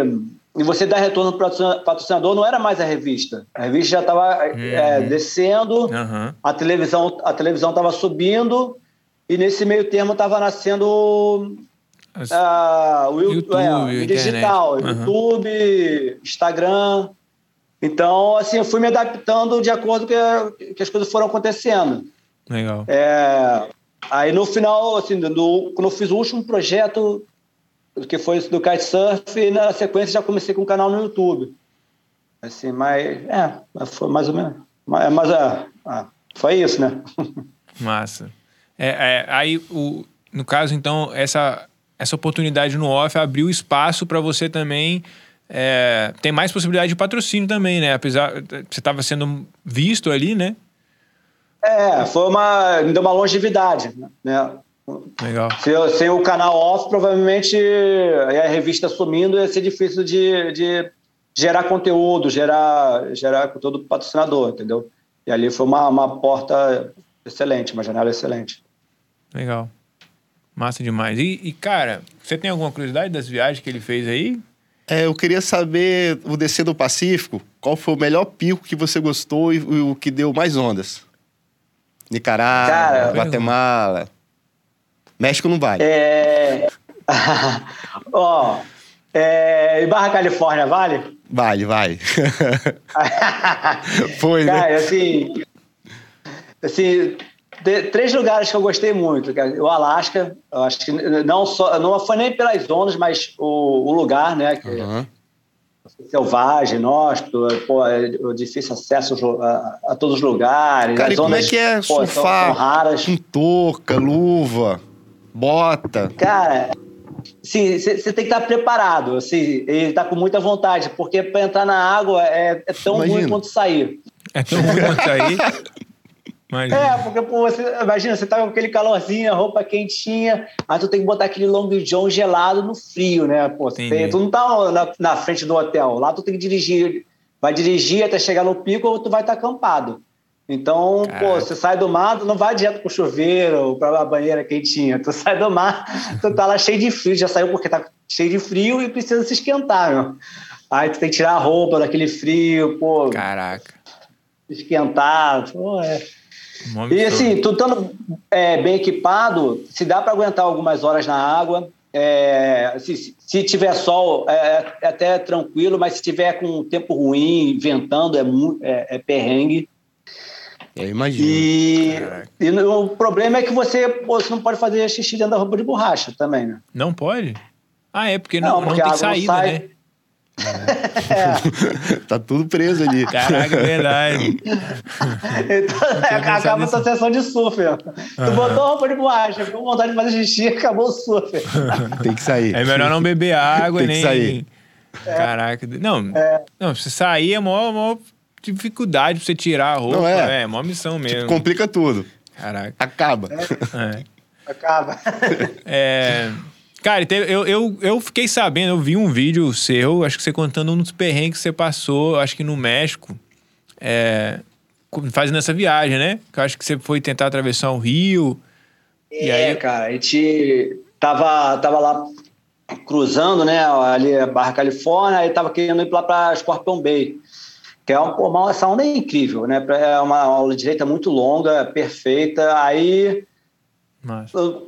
de você dar retorno para o patrocinador não era mais a revista. A revista já estava uhum. é, descendo, uhum. a televisão a televisão estava subindo e nesse meio termo estava nascendo uh, o YouTube, é, digital, uhum. YouTube, Instagram. Então, assim, eu fui me adaptando de acordo com que, que as coisas foram acontecendo. Legal. É, aí no final, assim, do, quando eu fiz o último projeto, que foi do kitesurf, na sequência já comecei com um canal no YouTube. Assim, mas, é, foi mais ou menos. Mas, mas é, é, foi isso, né? Massa. É, é, aí, o, no caso, então, essa, essa oportunidade no off abriu espaço para você também é, tem mais possibilidade de patrocínio também, né? Apesar você estava sendo visto ali, né? É, foi uma me deu uma longevidade, né? Legal. Sem, sem o canal off, provavelmente a revista sumindo ia ser difícil de, de gerar conteúdo, gerar gerar conteúdo patrocinador, entendeu? E ali foi uma, uma porta excelente, uma janela excelente. Legal. Massa demais. E, e, cara, você tem alguma curiosidade das viagens que ele fez aí? É, eu queria saber, o descer do Pacífico, qual foi o melhor pico que você gostou e, e o que deu mais ondas? Nicarágua, Cara, Guatemala. México não vale. É. Ó. é... Barra Califórnia vale? Vale, vale. foi, né? Cara, assim. Assim, três lugares que eu gostei muito. O Alasca, eu acho que não só não foi nem pelas ondas, mas o, o lugar, né? Que, uhum. Selvagem, inóspito, pô, é difícil acesso a, a, todos os lugares. Cara, e como é que é pô, surfar? São, são raras. Com touca, luva, bota. Cara, sim, você tem que estar preparado, assim, e estar tá com muita vontade, porque para entrar na água é, é tão Imagina. ruim quanto sair. É tão ruim quanto sair. Imagina. É, porque pô, você, imagina, você tá com aquele calorzinho, a roupa quentinha, aí tu tem que botar aquele long john gelado no frio, né? Pô, tem, tu não tá na, na, frente do hotel, lá tu tem que dirigir, vai dirigir até chegar no pico ou tu vai estar tá acampado. Então, Caraca. pô, você sai do mar, não vai direto pro chuveiro ou pra banheira quentinha, tu sai do mar, tu tá lá cheio de frio, já saiu porque tá cheio de frio e precisa se esquentar, meu. Aí tu tem que tirar a roupa daquele frio, pô. Caraca. Esquentar, pô, é e assim, tu estando é, bem equipado, se dá para aguentar algumas horas na água. É, se, se tiver sol, é, é, até tranquilo, mas se tiver com tempo ruim, ventando, é, é, é perrengue. Eu imagino. E, e, o problema é que você, pô, você não pode fazer xixi dentro da roupa de borracha também, né? Não pode? Ah, é, porque não, não, porque não tem saída, sai, né? É. tá tudo preso ali. Caraca, é verdade. então, é, acaba essa sessão de surf. Tu botou roupa de borracha, ficou com vontade de fazer xixi, acabou o surf. Tem que sair. É melhor não beber água Tem nem. Que sair. Caraca. Não, é. não, se sair é maior, maior dificuldade pra você tirar a roupa. Não é, é maior missão mesmo. Tipo, complica tudo. Caraca. Acaba. É. Acaba. É. Cara, eu, eu, eu fiquei sabendo, eu vi um vídeo seu, acho que você contando um dos perrengues que você passou, acho que no México, é, fazendo essa viagem, né? Que eu acho que você foi tentar atravessar o rio. É, e aí... cara, a gente tava, tava lá cruzando, né, ali a Barra Califórnia, aí tava querendo ir lá para Scorpion Bay, que é uma, uma, essa onda é incrível, né? É uma aula de direita muito longa, perfeita. Aí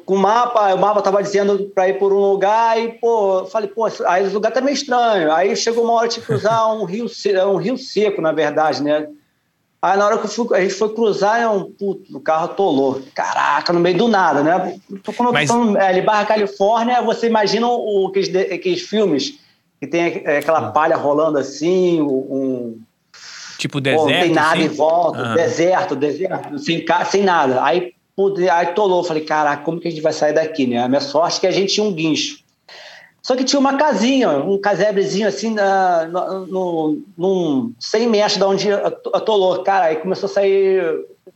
com o mapa, o mapa tava dizendo para ir por um lugar e, pô, falei, pô, aí o lugar tá meio estranho. Aí chegou uma hora de cruzar um rio, um rio seco, na verdade, né? Aí na hora que fui, a gente foi cruzar, é um puto, o carro atolou. Caraca, no meio do nada, né? Quando Mas... tô é, ali, Barra Califórnia, você imagina o, aqueles, aqueles filmes que tem é, aquela palha rolando assim, um. Tipo deserto. Pô, não tem nada assim? em volta, ah. deserto, deserto, sem, sem nada. Aí aí tolou. Falei, caraca, como que a gente vai sair daqui, né? A minha sorte é que a gente tinha um guincho. Só que tinha uma casinha, um casebrezinho assim, uh, no, num 100 metros de onde atolou. Cara, aí começou a sair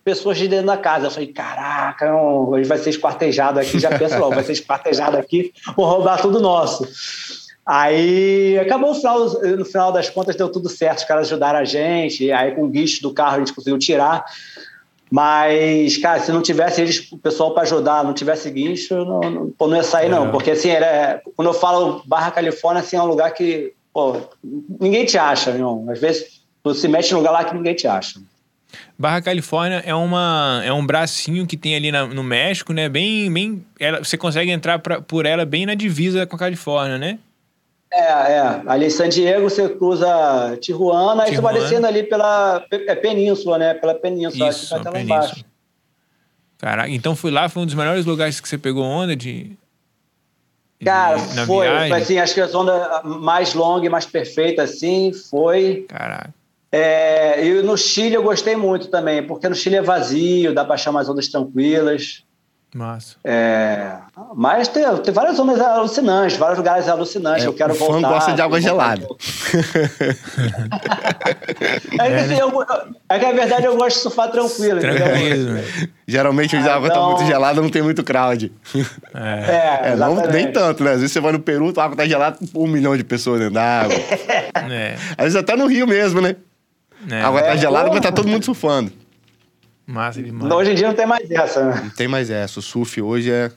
pessoas de dentro da casa. Eu falei, caraca, não, hoje vai ser esquartejado aqui. Já pensa logo, vai ser esquartejado aqui, vou roubar tudo nosso. Aí acabou no final, no final das contas, deu tudo certo. Os caras ajudaram a gente. Aí com o guicho do carro a gente conseguiu tirar. Mas, cara, se não tivesse eles, o pessoal para ajudar, não tivesse guincho, não, não, não ia sair, é. não. Porque, assim, era, quando eu falo Barra Califórnia, assim, é um lugar que, pô, ninguém te acha, irmão. Às vezes, tu se mete num lugar lá que ninguém te acha. Barra Califórnia é, uma, é um bracinho que tem ali na, no México, né? Bem, bem, ela, você consegue entrar pra, por ela bem na divisa com a Califórnia, né? É, é. Ali em San Diego você cruza Tijuana, e você vai descendo ali pela é, península, né? Pela península, Isso, acho que vai até lá embaixo. Caraca, então fui lá, foi um dos melhores lugares que você pegou onda de. Cara, de, foi, foi assim, acho que a onda mais longa e mais perfeita, assim, foi. Caraca. É, e no Chile eu gostei muito também, porque no Chile é vazio, dá para achar umas ondas tranquilas. Massa. É, mas tem, tem várias zonas alucinantes, vários lugares alucinantes. É, eu quero o voltar. O fã gosta de água gelada. é, que, assim, eu, é que a verdade eu gosto de surfar tranquilo. Tranquilo. Geralmente a água tá então... tá muito gelada, não tem muito crowd. É, é não, nem tanto, né? Às vezes você vai no Peru, a água tá gelada, um milhão de pessoas dentro da água. É. Às vezes até no Rio mesmo, né? É. A água tá gelada, mas tá todo mundo surfando. Massa demais. Hoje em dia não tem mais essa, né? Não tem mais essa. O surf hoje é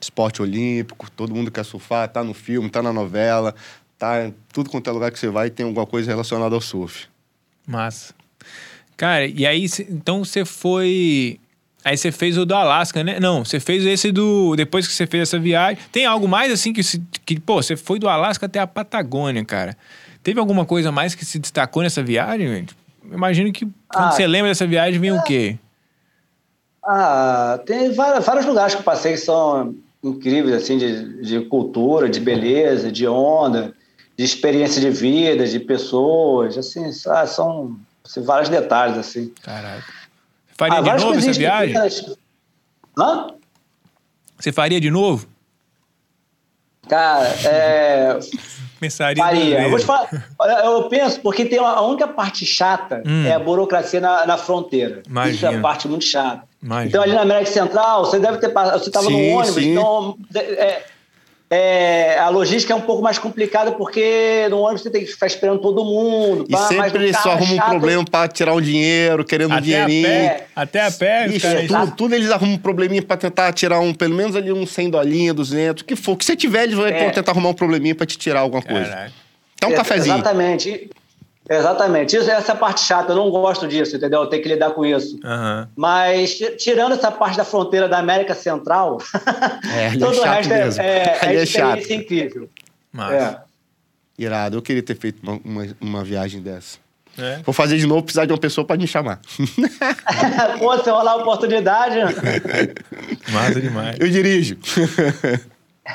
esporte olímpico, todo mundo quer surfar, tá no filme, tá na novela, tá em tudo quanto é lugar que você vai tem alguma coisa relacionada ao surf. Massa. Cara, e aí, então você foi. Aí você fez o do Alasca, né? Não, você fez esse do. Depois que você fez essa viagem. Tem algo mais assim que. que pô, você foi do Alasca até a Patagônia, cara. Teve alguma coisa mais que se destacou nessa viagem, gente? Imagino que quando ah, você lembra dessa viagem, vem é. o quê? Ah, tem vários, vários, lugares que eu passei que são incríveis, assim, de, de cultura, de beleza, de onda, de experiência de vida, de pessoas, assim, ah, são assim, vários detalhes, assim. Caraca. Faria ah, de novo essa viagem? Hã? Você faria de novo? Cara, é... Pensaria Faria. Eu, vou te falar, eu penso, porque tem uma, a única parte chata hum. é a burocracia na, na fronteira. Imagina. Isso é a parte muito chata. Imagina. Então, ali na América Central, você deve ter Você estava no ônibus, sim. então. É, é, a logística é um pouco mais complicada porque no ônibus você tem que ficar esperando todo mundo. E pá, sempre eles só arrumam um problema para tirar um dinheiro, querendo até um dinheirinho. A pé, até a pé. Ixi, tudo, tudo, eles arrumam um probleminha para tentar tirar um, pelo menos ali um 100 dolinha, 200, o que for. O que você tiver, eles vão é. tentar arrumar um probleminha para te tirar alguma coisa. Caraca. Então um cafezinho. Exatamente. Exatamente. Isso, essa é a parte chata. Eu não gosto disso, entendeu? Eu tenho que lidar com isso. Uhum. Mas, tirando essa parte da fronteira da América Central, é, todo é o resto mesmo. é, é, é, é experiência incrível. Mas... É. Irado. Eu queria ter feito uma, uma, uma viagem dessa. É. Vou fazer de novo, precisar de uma pessoa para me chamar. Pô, se rolar a oportunidade. Massa demais. Eu dirijo.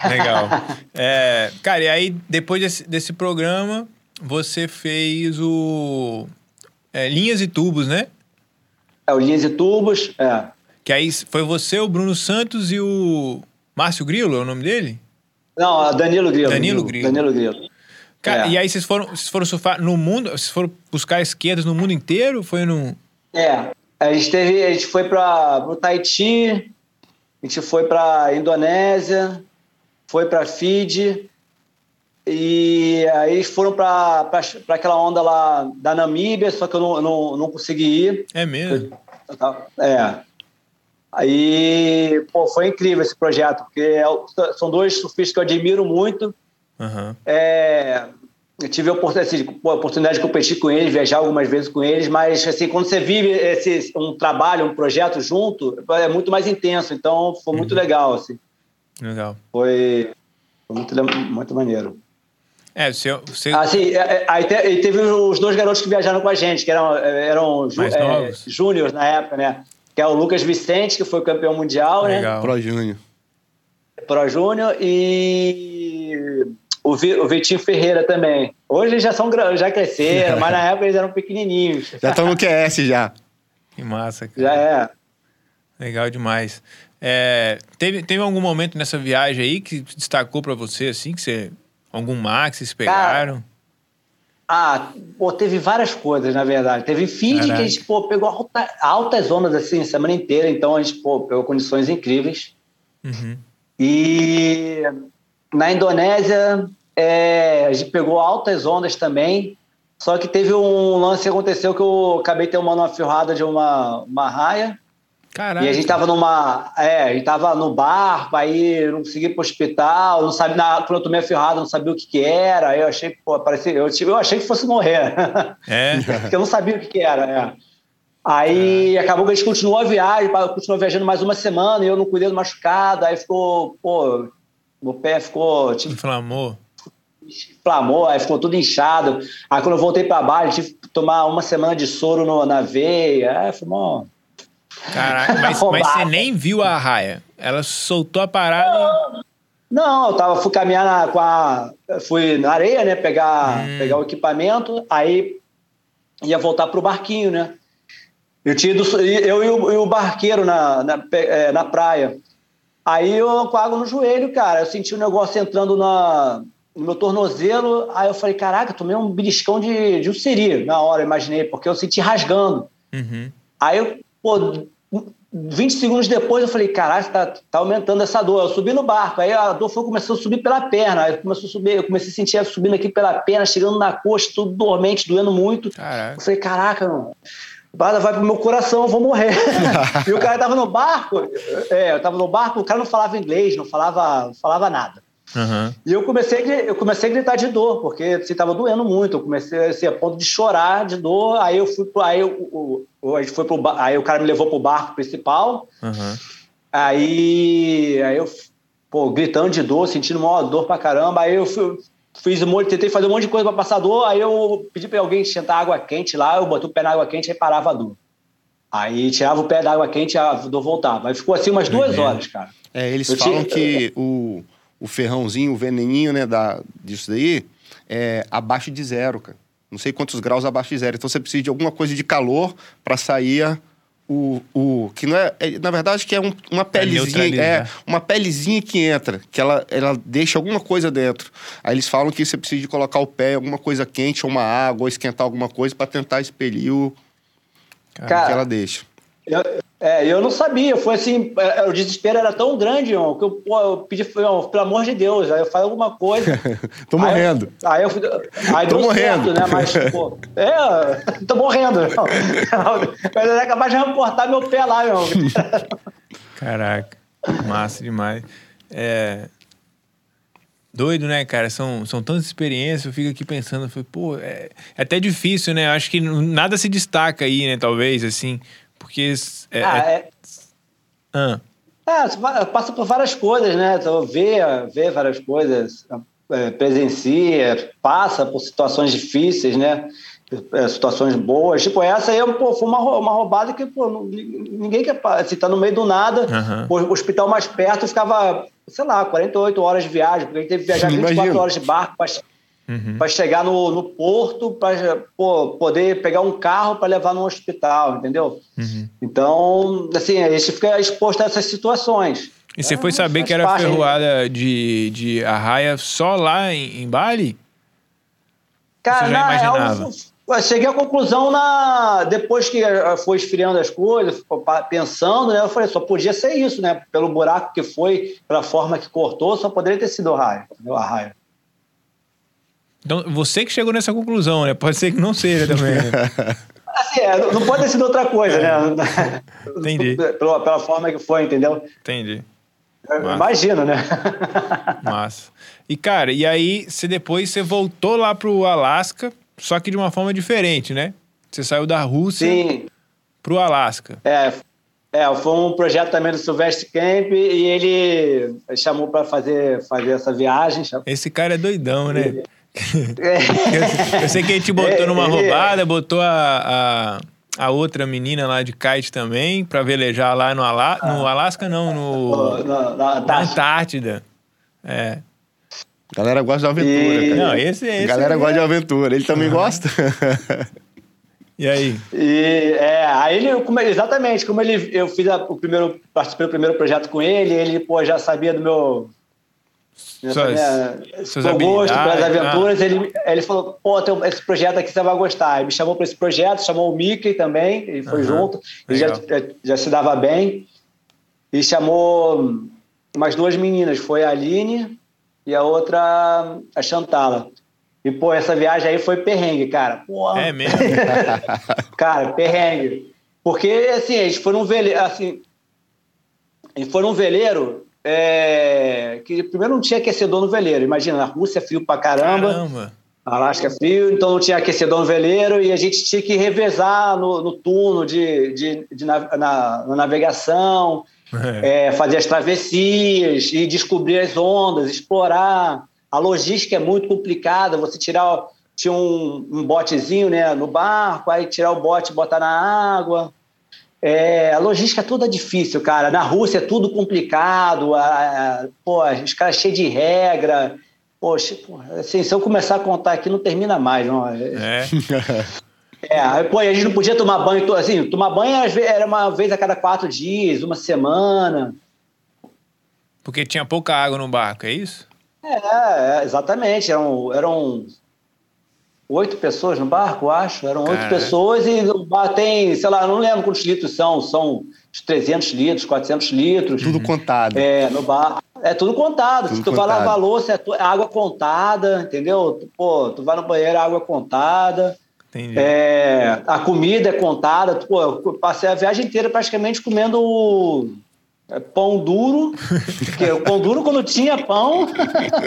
Legal. É, cara, e aí, depois desse, desse programa, você fez o. É, linhas e tubos, né? É, o Linhas e Tubos, é. Que aí foi você, o Bruno Santos e o Márcio Grilo, é o nome dele? Não, Danilo Grilo. Danilo Grilo. Danilo Grilo. Cara, é. e aí vocês foram, vocês foram surfar no mundo, vocês foram buscar esquerdas no mundo inteiro? Foi no. É. A gente, teve, a gente foi para o Tahiti, a gente foi para Indonésia, foi para Fiji, e aí foram para aquela onda lá da Namíbia, só que eu não, não, não consegui ir. É mesmo? É. Aí, pô, foi incrível esse projeto, porque é, são dois surfistas que eu admiro muito. Uhum. É, eu tive a oportunidade, a oportunidade de competir com eles, viajar algumas vezes com eles, mas assim, quando você vive esse, um trabalho, um projeto junto, é muito mais intenso. Então, foi muito uhum. legal. Assim. Legal. Foi, foi muito, muito maneiro. É, você. você... Ah, sim, é, é, aí teve os dois garotos que viajaram com a gente, que eram, é, eram é, júniores na época, né? Que é o Lucas Vicente, que foi campeão mundial, né? Legal. né? Pro Júnior. Pro Júnior e o, o Vitinho Ferreira também. Hoje eles já são já cresceram, mas na época eles eram pequenininhos. Já estão no QS já. Que massa, cara. Já é. Legal demais. É, teve, teve algum momento nessa viagem aí que destacou para você, assim, que você Algum max vocês pegaram? Cara, ah, pô, teve várias coisas, na verdade. Teve feed que a gente, pô, pegou alta, altas ondas, assim, semana inteira. Então, a gente, pô, pegou condições incríveis. Uhum. E na Indonésia, é, a gente pegou altas ondas também. Só que teve um lance que aconteceu que eu acabei tomando uma ferrada de uma, uma raia. Caraca. E a gente tava numa. É, a gente tava no bar, aí não consegui ir pro hospital, não sabia, na, quando eu tomei a ferrada, não sabia o que que era. Aí eu achei, pô, parecia, eu, eu achei que fosse morrer. É. Porque eu não sabia o que que era, é. Aí acabou que a gente continuou a viagem, continuou viajando mais uma semana e eu não cuidei do machucado. Aí ficou, pô, meu pé ficou. Tipo, Inflamou? Inflamou, aí ficou tudo inchado. Aí quando eu voltei para baixo, tive que tomar uma semana de soro no, na veia. Aí foi mó. Caraca, mas, mas, você nem viu a raia. Ela soltou a parada. Não, não eu tava, fui caminhar na, com a. Fui na areia, né? Pegar, hum. pegar o equipamento, aí ia voltar pro barquinho, né? Eu tinha ido, eu e o, e o barqueiro na, na, é, na, praia. Aí eu com água no joelho, cara. Eu senti um negócio entrando na, no meu tornozelo. Aí eu falei, caraca, tomei um beliscão de, de siri na hora, imaginei, porque eu senti rasgando. Uhum. Aí eu, pô, 20 segundos depois eu falei, caraca, tá, tá aumentando essa dor. Eu subi no barco, aí a dor foi começou a subir pela perna. Aí começou a subir, eu comecei a sentir subindo aqui pela perna, chegando na coxa, tudo dormente, doendo muito. Caraca. Eu falei, caraca, mano vai pro meu coração, eu vou morrer. e o cara tava no barco, é, eu tava no barco, o cara não falava inglês, não falava, não falava nada. Uhum. E eu comecei, eu comecei a gritar de dor, porque assim, tava doendo muito. Eu comecei assim, a ponto de chorar de dor. Aí eu fui pro, aí eu, a gente foi pro, aí o cara me levou pro barco principal. Uhum. Aí, aí eu, pô, gritando de dor, sentindo uma dor pra caramba. Aí eu fui, fiz um monte, tentei fazer um monte de coisa para passar dor, aí eu pedi para alguém esquentar água quente lá, eu botei o pé na água quente e parava a dor. Aí tirava o pé da água quente e a dor voltava. Aí ficou assim umas duas horas, cara. É, eles eu falam tinha... que o, o ferrãozinho, o veneninho, né, da, disso daí, é abaixo de zero, cara. Não sei quantos graus abaixo de zero. Então você precisa de alguma coisa de calor para sair o, o que não é, é, na verdade que é um, uma pelezinha é uma pelezinha que entra que ela, ela deixa alguma coisa dentro aí eles falam que você precisa de colocar o pé em alguma coisa quente ou uma água ou esquentar alguma coisa para tentar expelir o Cara, que ela deixa eu, é, eu não sabia, foi assim, é, o desespero era tão grande, irmão, que eu, pô, eu pedi, irmão, pelo amor de Deus, aí eu falei alguma coisa. tô morrendo. Aí, eu, aí tô morrendo. Certo, né? Mas, pô, é, tô morrendo. Mas ele é capaz de reportar meu pé lá, irmão. Caraca, massa demais. É, doido, né, cara? São, são tantas experiências, eu fico aqui pensando, foi, pô, é, é, até difícil, né? Eu acho que nada se destaca aí, né, talvez, assim. Porque. É, ah, é... é... Ah. É, passa por várias coisas, né? Então, vê, vê várias coisas, é, presencia, passa por situações difíceis, né? É, situações boas. Tipo, essa aí pô, foi uma, uma roubada que pô, ninguém quer. Se tá no meio do nada, uhum. o hospital mais perto ficava, sei lá, 48 horas de viagem, porque a gente teve que viajar 24 Imagina. horas de barco para uhum. para chegar no, no porto, para poder pegar um carro para levar no hospital, entendeu? Uhum. Então, assim, a gente fica exposto a essas situações. E você é, foi saber que era ferroada de, de arraia só lá em, em Bali? Cara, você já imaginava? Eu cheguei à conclusão na depois que foi esfriando as coisas, pensando, né? Eu falei, só podia ser isso, né? Pelo buraco que foi, pela forma que cortou, só poderia ter sido a raia, a raia. Então, você que chegou nessa conclusão, né? Pode ser que não seja também. Né? assim, é, não pode ter sido outra coisa, né? Entendi. pela, pela forma que foi, entendeu? Entendi. Imagina, né? Massa. E, cara, e aí você depois você voltou lá pro Alasca, só que de uma forma diferente, né? Você saiu da Rússia Sim. pro Alasca. É, é, foi um projeto também do Silvestre Camp e ele chamou para fazer, fazer essa viagem. Esse cara é doidão, né? É. eu sei que a gente botou é, numa é. roubada, botou a, a, a, outra menina lá de kite também, pra velejar lá no, Ala, no ah. Alasca, não, no, no, na, na Antártida. É. Galera gosta de aventura, e... cara. Não, esse, esse Galera é... gosta de aventura. Ele também uhum. gosta? E aí? E, é, aí ele, como, exatamente, como ele, eu fiz a, o primeiro, participei do primeiro projeto com ele, ele, pô, já sabia do meu, suas, suas gosto pelas aventuras, ah. ele, ele falou, pô, tem esse projeto aqui você vai gostar. Ele me chamou para esse projeto, chamou o Mickey também, ele foi uhum. junto, ele já, já se dava bem. E chamou umas duas meninas, foi a Aline e a outra, a Chantala. E, pô, essa viagem aí foi perrengue, cara. Pô, é mesmo? cara, perrengue. Porque, assim, eles foram um veleiro, assim, eles foram um veleiro é, que primeiro não tinha aquecedor no veleiro. Imagina, na Rússia, frio pra caramba. Caramba. Alasca é frio, então não tinha aquecedor no veleiro e a gente tinha que revezar no, no turno de, de, de na, na, na, navegação, é. É, fazer as travessias e descobrir as ondas, explorar. A logística é muito complicada, você tirar. Tinha um, um botezinho né, no barco, aí tirar o bote e botar na água. É, a logística é toda difícil, cara. Na Rússia é tudo complicado, a, a, pô, os caras cheios de regra. Poxa, assim, se eu começar a contar aqui, não termina mais, não. É. é, pô, a gente não podia tomar banho, assim, tomar banho era uma vez a cada quatro dias, uma semana. Porque tinha pouca água no barco, é isso? É, é exatamente. Eram, eram oito pessoas no barco, acho. Eram oito pessoas e o barco tem, sei lá, não lembro quantos litros são. São 300 litros, 400 litros. Tudo contado. É, no barco. É tudo contado. Tudo Se tu contado. vai lavar louça, é água contada, entendeu? Pô, tu vai no banheiro, água contada. Entendi. É, a comida é contada. Pô, eu passei a viagem inteira praticamente comendo é, pão duro. porque o pão duro quando tinha pão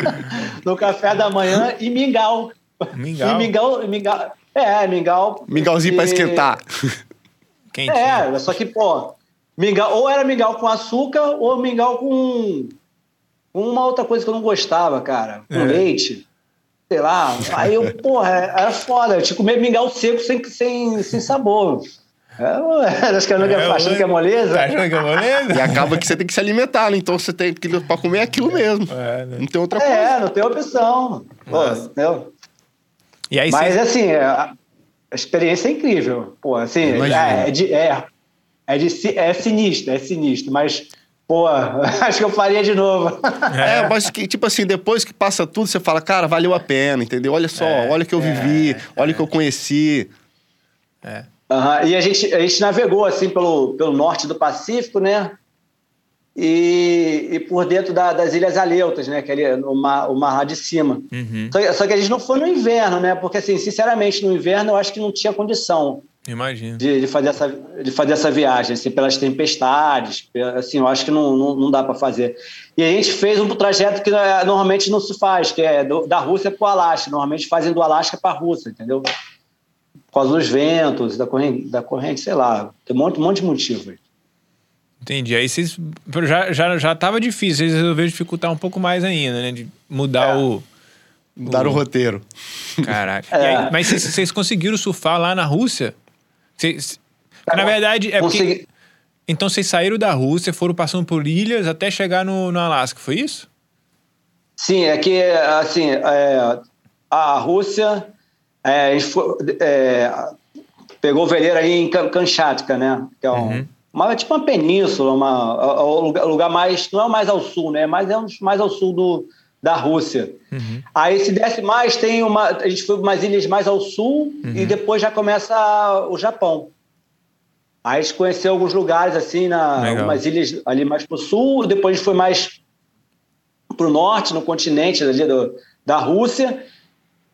no café da manhã e mingau. Mingau. E mingau, mingau é, mingau. Mingauzinho para esquentar. Quentinho. É, só que, pô, mingau, ou era mingau com açúcar ou mingau com uma outra coisa que eu não gostava, cara, com é. leite. Sei lá. Aí eu, porra, era foda. Eu tinha que comer mingau seco sem, sem, sem sabor. É, acho que eu é, achando que é moleza. Tá achando que é moleza? E acaba que você tem que se alimentar, né? Então você tem que pra comer aquilo mesmo. É, né? Não tem outra coisa. É, não tem opção. Pô, entendeu? E aí, Mas você... assim, é, a, experiência é incrível. Pô, assim, é, é, de, é, é, de, é sinistro, é sinistro, mas. Pô, acho que eu faria de novo. É, mas que, tipo assim, depois que passa tudo, você fala, cara, valeu a pena, entendeu? Olha só, é, olha o que eu vivi, é, olha o que eu conheci. É. Uhum. E a gente, a gente navegou, assim, pelo, pelo norte do Pacífico, né? E, e por dentro da, das Ilhas Aleutas, né? Que é o mar, o mar lá de cima. Uhum. Só, só, que a gente não foi no inverno, né? Porque, assim, sinceramente, no inverno eu acho que não tinha condição. Imagino. De, de, fazer essa, de fazer essa viagem, assim, pelas tempestades, assim, eu acho que não, não, não dá para fazer. E a gente fez um trajeto que é, normalmente não se faz, que é do, da Rússia para o Alasca. Normalmente fazem do Alasca para a Rússia, entendeu? Por causa dos ventos, da corrente, da corrente sei lá. Tem um monte, um monte de motivos. Entendi. Aí vocês. Já, já, já tava difícil, vocês resolveram dificultar um pouco mais ainda, né? De mudar é. o. Mudar o, o roteiro. Caraca. É. Aí, mas vocês, vocês, conseguiram surfar lá na Rússia? Vocês, é, na verdade, é Consegui... porque. Então vocês saíram da Rússia, foram passando por ilhas até chegar no, no Alasca, foi isso? Sim, é que, assim, é, a Rússia é, foi, é, pegou o veleiro aí em Kamchatka, né? Que é um, uhum uma, tipo uma península, uma, o lugar, lugar, mais. Não é o mais ao sul, né? Mas é um dos mais ao sul do, da Rússia. Uhum. Aí, se desce mais, tem uma. A gente foi umas ilhas mais ao sul uhum. e depois já começa o Japão. Aí a gente conheceu alguns lugares, assim, na, algumas ilhas ali mais para o sul, depois a gente foi mais para o norte, no continente ali do, da Rússia,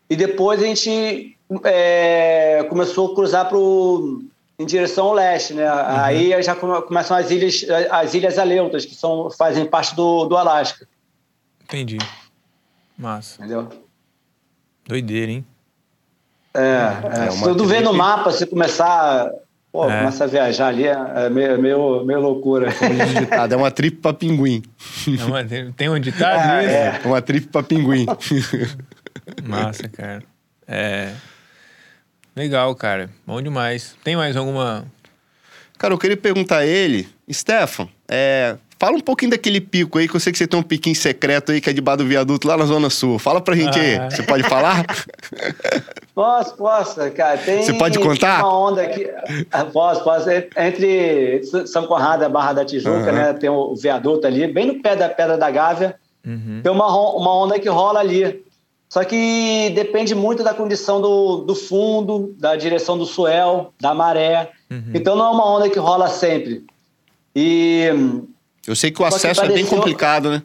e depois a gente é, começou a cruzar para o em direção ao leste, né? Uhum. Aí já começam as ilhas, as ilhas Aleutas, que são, fazem parte do, do Alasca. Entendi. Massa. Entendeu? Doideira, hein? É, é, é se tu vê no mapa, se começar, pô, é. começa a viajar ali, é meio, meio, meio loucura. é uma trip pra pinguim. É uma, tem um ditado é, É. uma trip pra pinguim. Massa, cara. É... Legal, cara. Bom demais. Tem mais alguma. Cara, eu queria perguntar a ele, Stefan, é, fala um pouquinho daquele pico aí, que eu sei que você tem um piquinho secreto aí que é debaixo do viaduto lá na Zona Sul. Fala pra gente ah. aí. Você pode falar? Posso, posso, cara. Tem você pode contar? uma onda aqui. Ah, posso, posso. Entre São Conrado e Barra da Tijuca, uhum. né? Tem o viaduto ali, bem no pé da Pedra da Gávea. Uhum. Tem uma, uma onda que rola ali. Só que depende muito da condição do, do fundo, da direção do suel, da maré. Uhum. Então não é uma onda que rola sempre. E. Eu sei que o acesso que é bem complicado, né?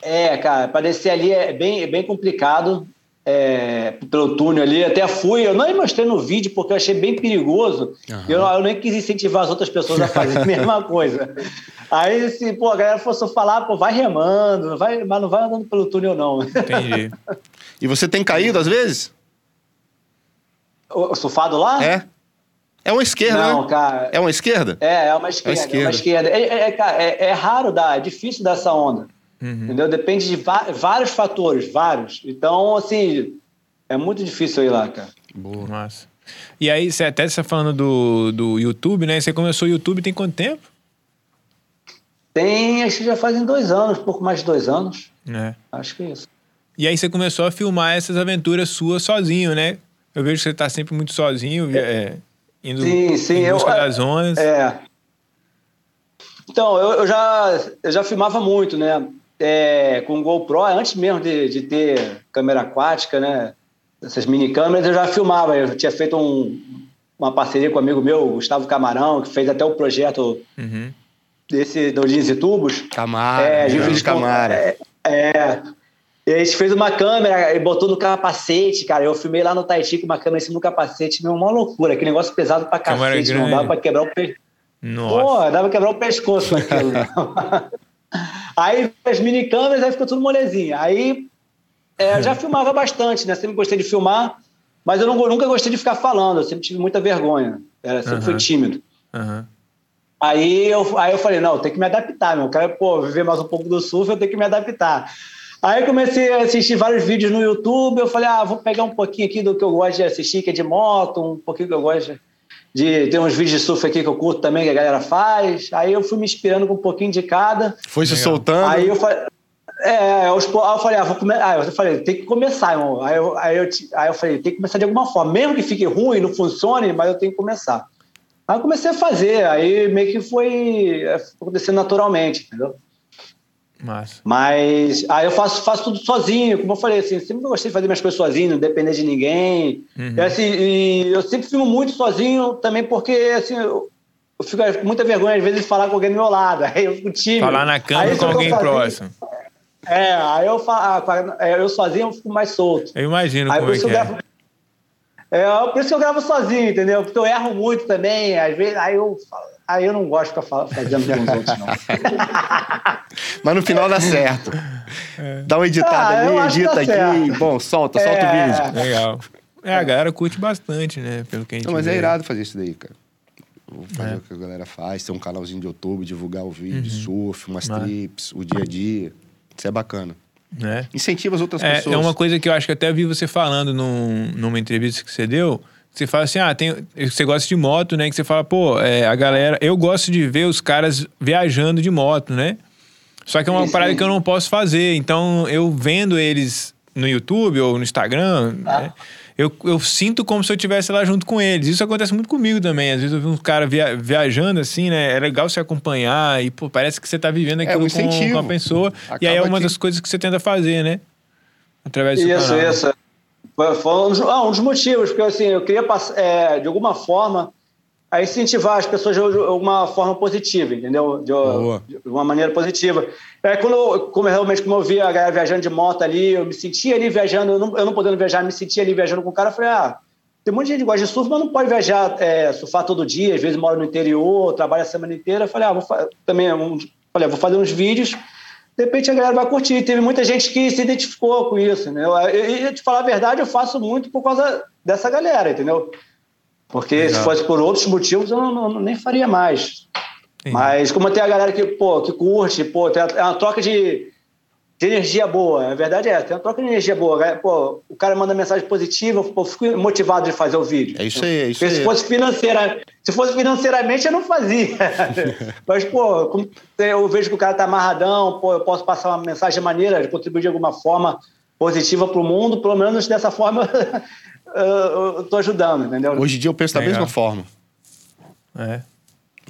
É, cara, para descer ali é bem, é bem complicado. É, pelo túnel ali, até fui, eu não mostrei no vídeo porque eu achei bem perigoso. Uhum. Eu, eu nem quis incentivar as outras pessoas a fazerem a mesma coisa. Aí, assim, pô, a galera fosse falar, pô, vai remando, vai, mas não vai andando pelo túnel, não. Entendi. E você tem caído às vezes? O, surfado lá? É. É uma esquerda, Não, né? cara. É uma esquerda? É, é uma esquerda. É, esquerda. uma esquerda. É, é, cara, é, é raro dar, é difícil dar essa onda. Uhum. Entendeu? Depende de vários fatores, vários. Então, assim, é muito difícil ir lá, cara. Boa. Massa. E aí, você até está falando do, do YouTube, né? Você começou o YouTube tem quanto tempo? Tem, acho que já fazem dois anos, pouco mais de dois anos. É. Acho que é isso. E aí você começou a filmar essas aventuras suas sozinho, né? Eu vejo que você está sempre muito sozinho, é, indo sim, sim, em busca eu, das zonas. É. Então, eu, eu, já, eu já filmava muito, né? É, com GoPro, antes mesmo de, de ter câmera aquática, né? Essas mini câmeras, eu já filmava. Eu tinha feito um, uma parceria com um amigo meu, Gustavo Camarão, que fez até o projeto uhum. desse do Jeans e Tubos. Camara, é, Jorge Camara. É, é, e a gente fez uma câmera e botou no capacete, cara. Eu filmei lá no Tahiti com uma câmera em cima do capacete, meu, uma loucura. Aquele negócio pesado pra cacete, não dava pra quebrar o pescoço. Pô, dava pra quebrar o pescoço com aquilo. aí as mini câmeras, aí ficou tudo molezinho. Aí é, eu já filmava bastante, né? Sempre gostei de filmar, mas eu não, nunca gostei de ficar falando, eu sempre tive muita vergonha. Era, sempre uhum. fui tímido. Uhum. Aí, eu, aí eu falei, não, eu tenho que me adaptar, meu. Eu quero, pô, viver mais um pouco do surf, eu tenho que me adaptar. Aí comecei a assistir vários vídeos no YouTube, eu falei, ah, vou pegar um pouquinho aqui do que eu gosto de assistir, que é de moto, um pouquinho que eu gosto de... Ter uns vídeos de surf aqui que eu curto também, que a galera faz. Aí eu fui me inspirando com um pouquinho de cada. Foi se soltando? Aí eu falei... É, eu, aí eu falei, ah, vou comer. Ah, eu falei, tem que começar, irmão. Aí eu, aí, eu, aí eu falei, tem que começar de alguma forma. Mesmo que fique ruim, não funcione, mas eu tenho que começar. Aí eu comecei a fazer, aí meio que foi acontecendo naturalmente, entendeu? Massa. Mas aí eu faço, faço tudo sozinho, como eu falei, assim, sempre gostei de fazer minhas coisas sozinho, não depender de ninguém. Uhum. E, assim, e eu sempre filmo muito sozinho também porque, assim, eu, eu fico com muita vergonha às vezes de falar com alguém do meu lado, aí eu fico tímido. Falar na câmera com alguém próximo. É, aí eu, eu sozinho eu fico mais solto. Eu imagino aí, como é que gravo, é. é. Por isso que eu gravo sozinho, entendeu? Porque eu erro muito também, às vezes, aí eu, aí eu não gosto de ficar fazendo com os outros, não. Mas no final dá certo. É. Dá uma editada ah, ali, edita aqui. Certo. Bom, solta, solta é. o vídeo. Legal. É, a galera curte bastante, né? Pelo que a gente Não, mas vê. é irado fazer isso daí, cara. Vou fazer é. o que a galera faz, ter um canalzinho de YouTube, divulgar o vídeo, uhum. surf, umas mas... trips, o dia a dia. Isso é bacana. É. Incentiva as outras é, pessoas. É uma coisa que eu acho que até vi você falando num, numa entrevista que você deu. Você fala assim, ah, tem, você gosta de moto, né? Que você fala, pô, é, a galera. Eu gosto de ver os caras viajando de moto, né? Só que é uma Sim, parada que eu não posso fazer. Então, eu vendo eles no YouTube ou no Instagram, Ah. né? Eu, eu sinto como se eu estivesse lá junto com eles. Isso acontece muito comigo também. Às vezes eu vi um cara via, viajando assim, né? É legal você acompanhar e, pô, parece que você tá vivendo aquilo um com, com a pessoa. e aí é Acaba uma que- das coisas que você tenta fazer, né? Através do Isso, canal. isso. Foi, foi um, dos, ah, um dos motivos, porque assim, eu queria, é, de alguma forma, a incentivar as pessoas de alguma forma positiva, entendeu? De, Boa. uma maneira positiva. É, quando eu, como, realmente, como eu via a galera viajando de moto ali, eu me sentia ali viajando, eu não, eu não podendo viajar, me sentia ali viajando com o cara, eu falei, ah, tem de gente que gosta de surf, mas não pode viajar, é, surfar todo dia, às vezes mora no interior, trabalha a semana inteira. Eu falei, ah, vou também, um, falei, ah, vou fazer uns vídeos, de repente a galera vai curtir. Teve muita gente que se identificou com isso, né? E, e, te falar a verdade, eu faço muito por causa dessa galera, entendeu? Porque se fosse por outros motivos, eu não, não- nem faria mais. Entendi. Mas como tem a galera que, pô, que curte, pô, tem é uma troca de, de energia boa. A verdade é essa, tem uma troca de energia boa. Pô, o cara manda mensagem positiva, pô, eu fico motivado de fazer o vídeo. É isso aí, é isso Porque se aí. fosse, financeira, se fosse financeiramente, eu não fazia. Mas, pô, eu vejo que o cara tá amarradão, pô, eu posso passar uma mensagem maneira, de contribuir de alguma forma positiva pro mundo, pelo menos dessa forma eu tô ajudando, entendeu? Hoje em dia eu penso da Legal. mesma forma. É.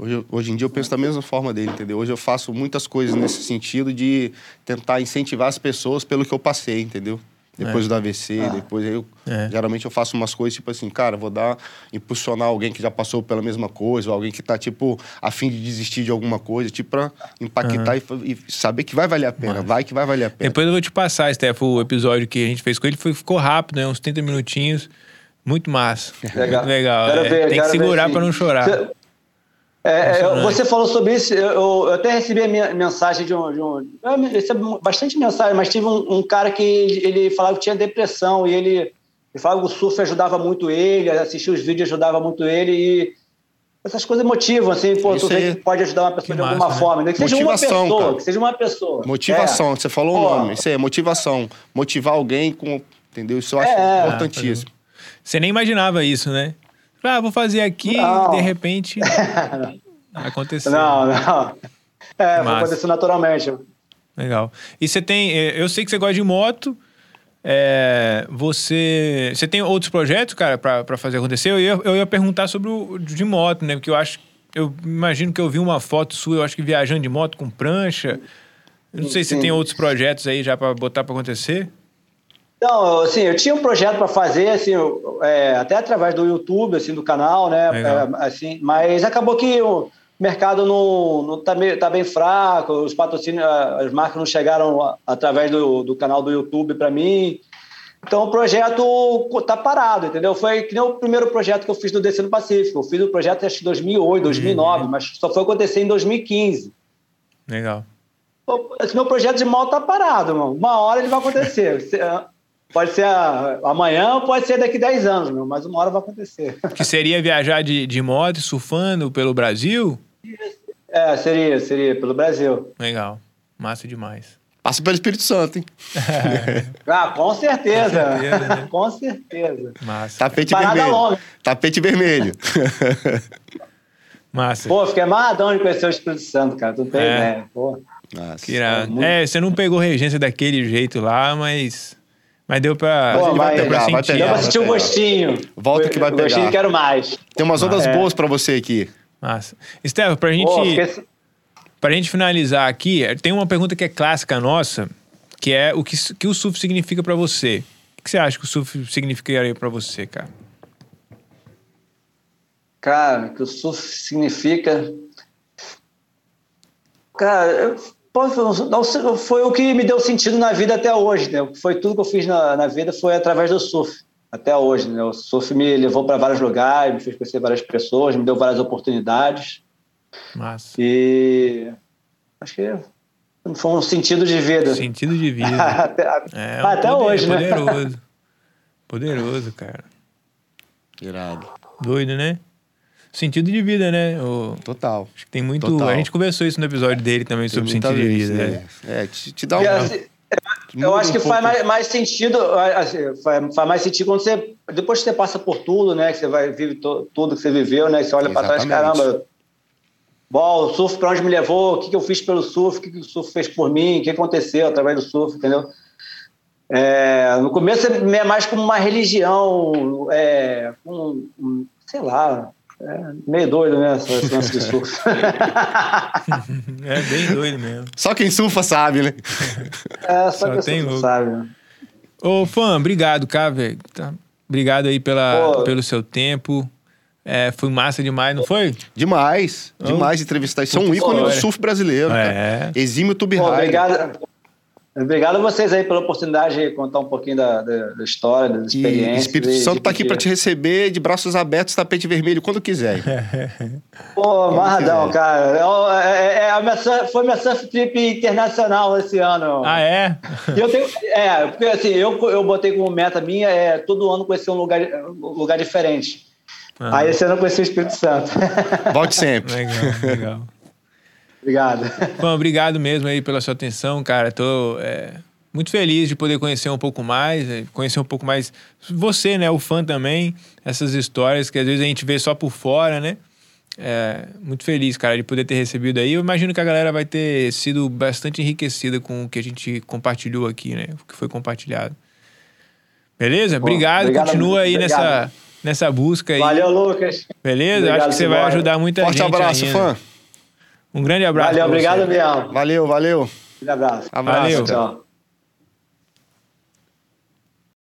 Hoje, hoje em dia eu penso da mesma forma dele, entendeu? Hoje eu faço muitas coisas nesse sentido de tentar incentivar as pessoas pelo que eu passei, entendeu? Depois do AVC, Ah. depois eu... É. Geralmente eu faço umas coisas tipo assim, cara, vou dar... Impulsionar alguém que já passou pela mesma coisa, ou alguém que tá, tipo, a fim de desistir de alguma coisa, tipo, pra impactar e fa- e, saber que vai valer a pena. Massa. Vai que vai valer a pena. Depois eu vou te passar, Steph, o episódio que a gente fez com ele foi, ficou rápido, né? Uns 30 minutinhos. Muito massa. Legal. Muito legal. É, ver, tem que segurar pra não chorar. Você- É, é, você falou sobre isso, eu, eu até recebi a minha mensagem de um. De um eu recebo bastante mensagem, mas tive um, um cara que ele falava que tinha depressão e ele Ele falava que o surf ajudava muito ele, assistir os vídeos ajudava muito ele e essas coisas motivam, assim, pô, Isso tu vê que pode ajudar uma pessoa que de alguma massa, forma. Né? Que seja uma pessoa, cara. que seja uma pessoa. Motivação, é. você falou o nome. Isso aí é motivação. Motivar alguém com. Entendeu? Isso eu acho é. importantíssimo. Você nem imaginava isso, né? Ah, vou fazer aqui e de repente. aconteceu. Não, não. É, aconteceu naturalmente. Legal. E você tem. Eh, eu sei que você gosta de moto. É, você, você tem outros projetos, cara, para fazer acontecer? Eu ia, eu ia perguntar sobre o de moto, né? Porque eu acho. Eu imagino que eu vi uma foto sua, eu acho que viajando de moto com prancha. Eu não sei se tem outros projetos aí já para botar para acontecer. Não, assim, eu tinha um projeto para fazer, assim, é, até através do YouTube, assim, do canal, né? É, assim, mas acabou que o mercado não, não tá, meio, tá bem fraco, os patrocínios, as marcas não chegaram através do, do canal do YouTube para mim. Então o projeto tá parado, entendeu? Foi que nem o primeiro projeto que eu fiz do Descendo Pacífico. Eu fiz o projeto acho que 2008, 2009, uhum. mas só foi acontecer em 2015. Legal. Esse meu projeto de mal tá parado, mano. Uma hora ele vai acontecer. Pode ser amanhã ou pode ser daqui 10 anos, meu, mas uma hora vai acontecer. Que seria viajar de, de moto, surfando pelo Brasil? É, seria, seria, pelo Brasil. Legal. Massa demais. Passa pelo Espírito Santo, hein? ah, com certeza. Com certeza, né? com certeza. Massa. Tapete Parada vermelho. Longa. Tapete vermelho. Massa. Pô, fiquei amarradão de conhecer o Espírito Santo, cara. Tu tem é. ideia. Pô. Nossa. Que irado. É, muito... é, você não pegou regência daquele jeito lá, mas mas deu pra. Pô, vai, vai, pegar, vai pegar, Deu pra sentir o um gostinho. Volta que vai pegar. Gostinho quero mais. Tem umas ondas é. boas pra você aqui. Massa. Estevam, pra gente. Pô, esqueci... Pra gente finalizar aqui, tem uma pergunta que é clássica nossa, que é o que, que o surf significa pra você. O que você acha que o surf significaria pra você, cara? Cara, que o surf significa. Cara, eu foi o que me deu sentido na vida até hoje. Né? Foi tudo que eu fiz na, na vida foi através do surf até hoje. Né? O surf me levou para vários lugares, me fez conhecer várias pessoas, me deu várias oportunidades. Massa. E acho que foi um sentido de vida. Sentido de vida. até, é, um até poder, hoje, poderoso. né? Poderoso. Poderoso, cara. Irado. Doido, né? Sentido de vida, né? O... Total. Acho que tem muito. Total. A gente conversou isso no episódio dele também tem sobre sentido de vida. Né? É, te, te, dá um. Assim, eu acho que um faz mais, mais, sentido, assim, faz, faz, mais sentido quando você. Depois que você passa por tudo, né? Que você vai vive to, tudo que você viveu, né? Que você olha para trás, caramba. Bom, o surf para onde me levou, o que, que eu fiz pelo surf, o que, que o surf fez por mim, o que aconteceu através do surf, entendeu? É, no começo é mais como uma religião, é, um, sei lá, é meio doido, né? Esse lance de surf. é bem doido mesmo. Só quem surfa sabe, né? É, só, só quem surfa sabe. Né? Ô, fã, obrigado, cara, velho. Tá. Obrigado aí pela, pelo seu tempo. É, foi massa demais, não foi? Demais, demais de entrevistar. Isso é um ícone do surf brasileiro, é. cara. Exímio Tube Obrigado. Obrigado a vocês aí pela oportunidade de contar um pouquinho da, da, da história, das experiências. E Espírito Santo está aqui para te receber de braços abertos, tapete vermelho, quando quiser. Pô, Marradão, cara. É, é, é, a minha, foi minha surf trip internacional esse ano. Ah, é? eu tenho, é, porque assim, eu, eu botei como meta minha é todo ano conhecer um lugar, um lugar diferente. Ah. Aí esse ano eu conheci o Espírito Santo. Volte sempre. Legal, legal. Obrigado. Bom, obrigado mesmo aí pela sua atenção, cara. Tô é, muito feliz de poder conhecer um pouco mais, é, conhecer um pouco mais você, né, o fã também, essas histórias que às vezes a gente vê só por fora, né? É, muito feliz, cara, de poder ter recebido aí. Eu imagino que a galera vai ter sido bastante enriquecida com o que a gente compartilhou aqui, né? O que foi compartilhado. Beleza? obrigado. obrigado. Continua aí obrigado. nessa, nessa busca aí. Valeu, Lucas. Beleza? Obrigado, Acho que você vai ajudar muita Forte gente. Forte abraço, ainda. fã. Um grande abraço. Valeu, obrigado, Biel. Valeu, valeu. Um abraço. abraço. Valeu. Tchau.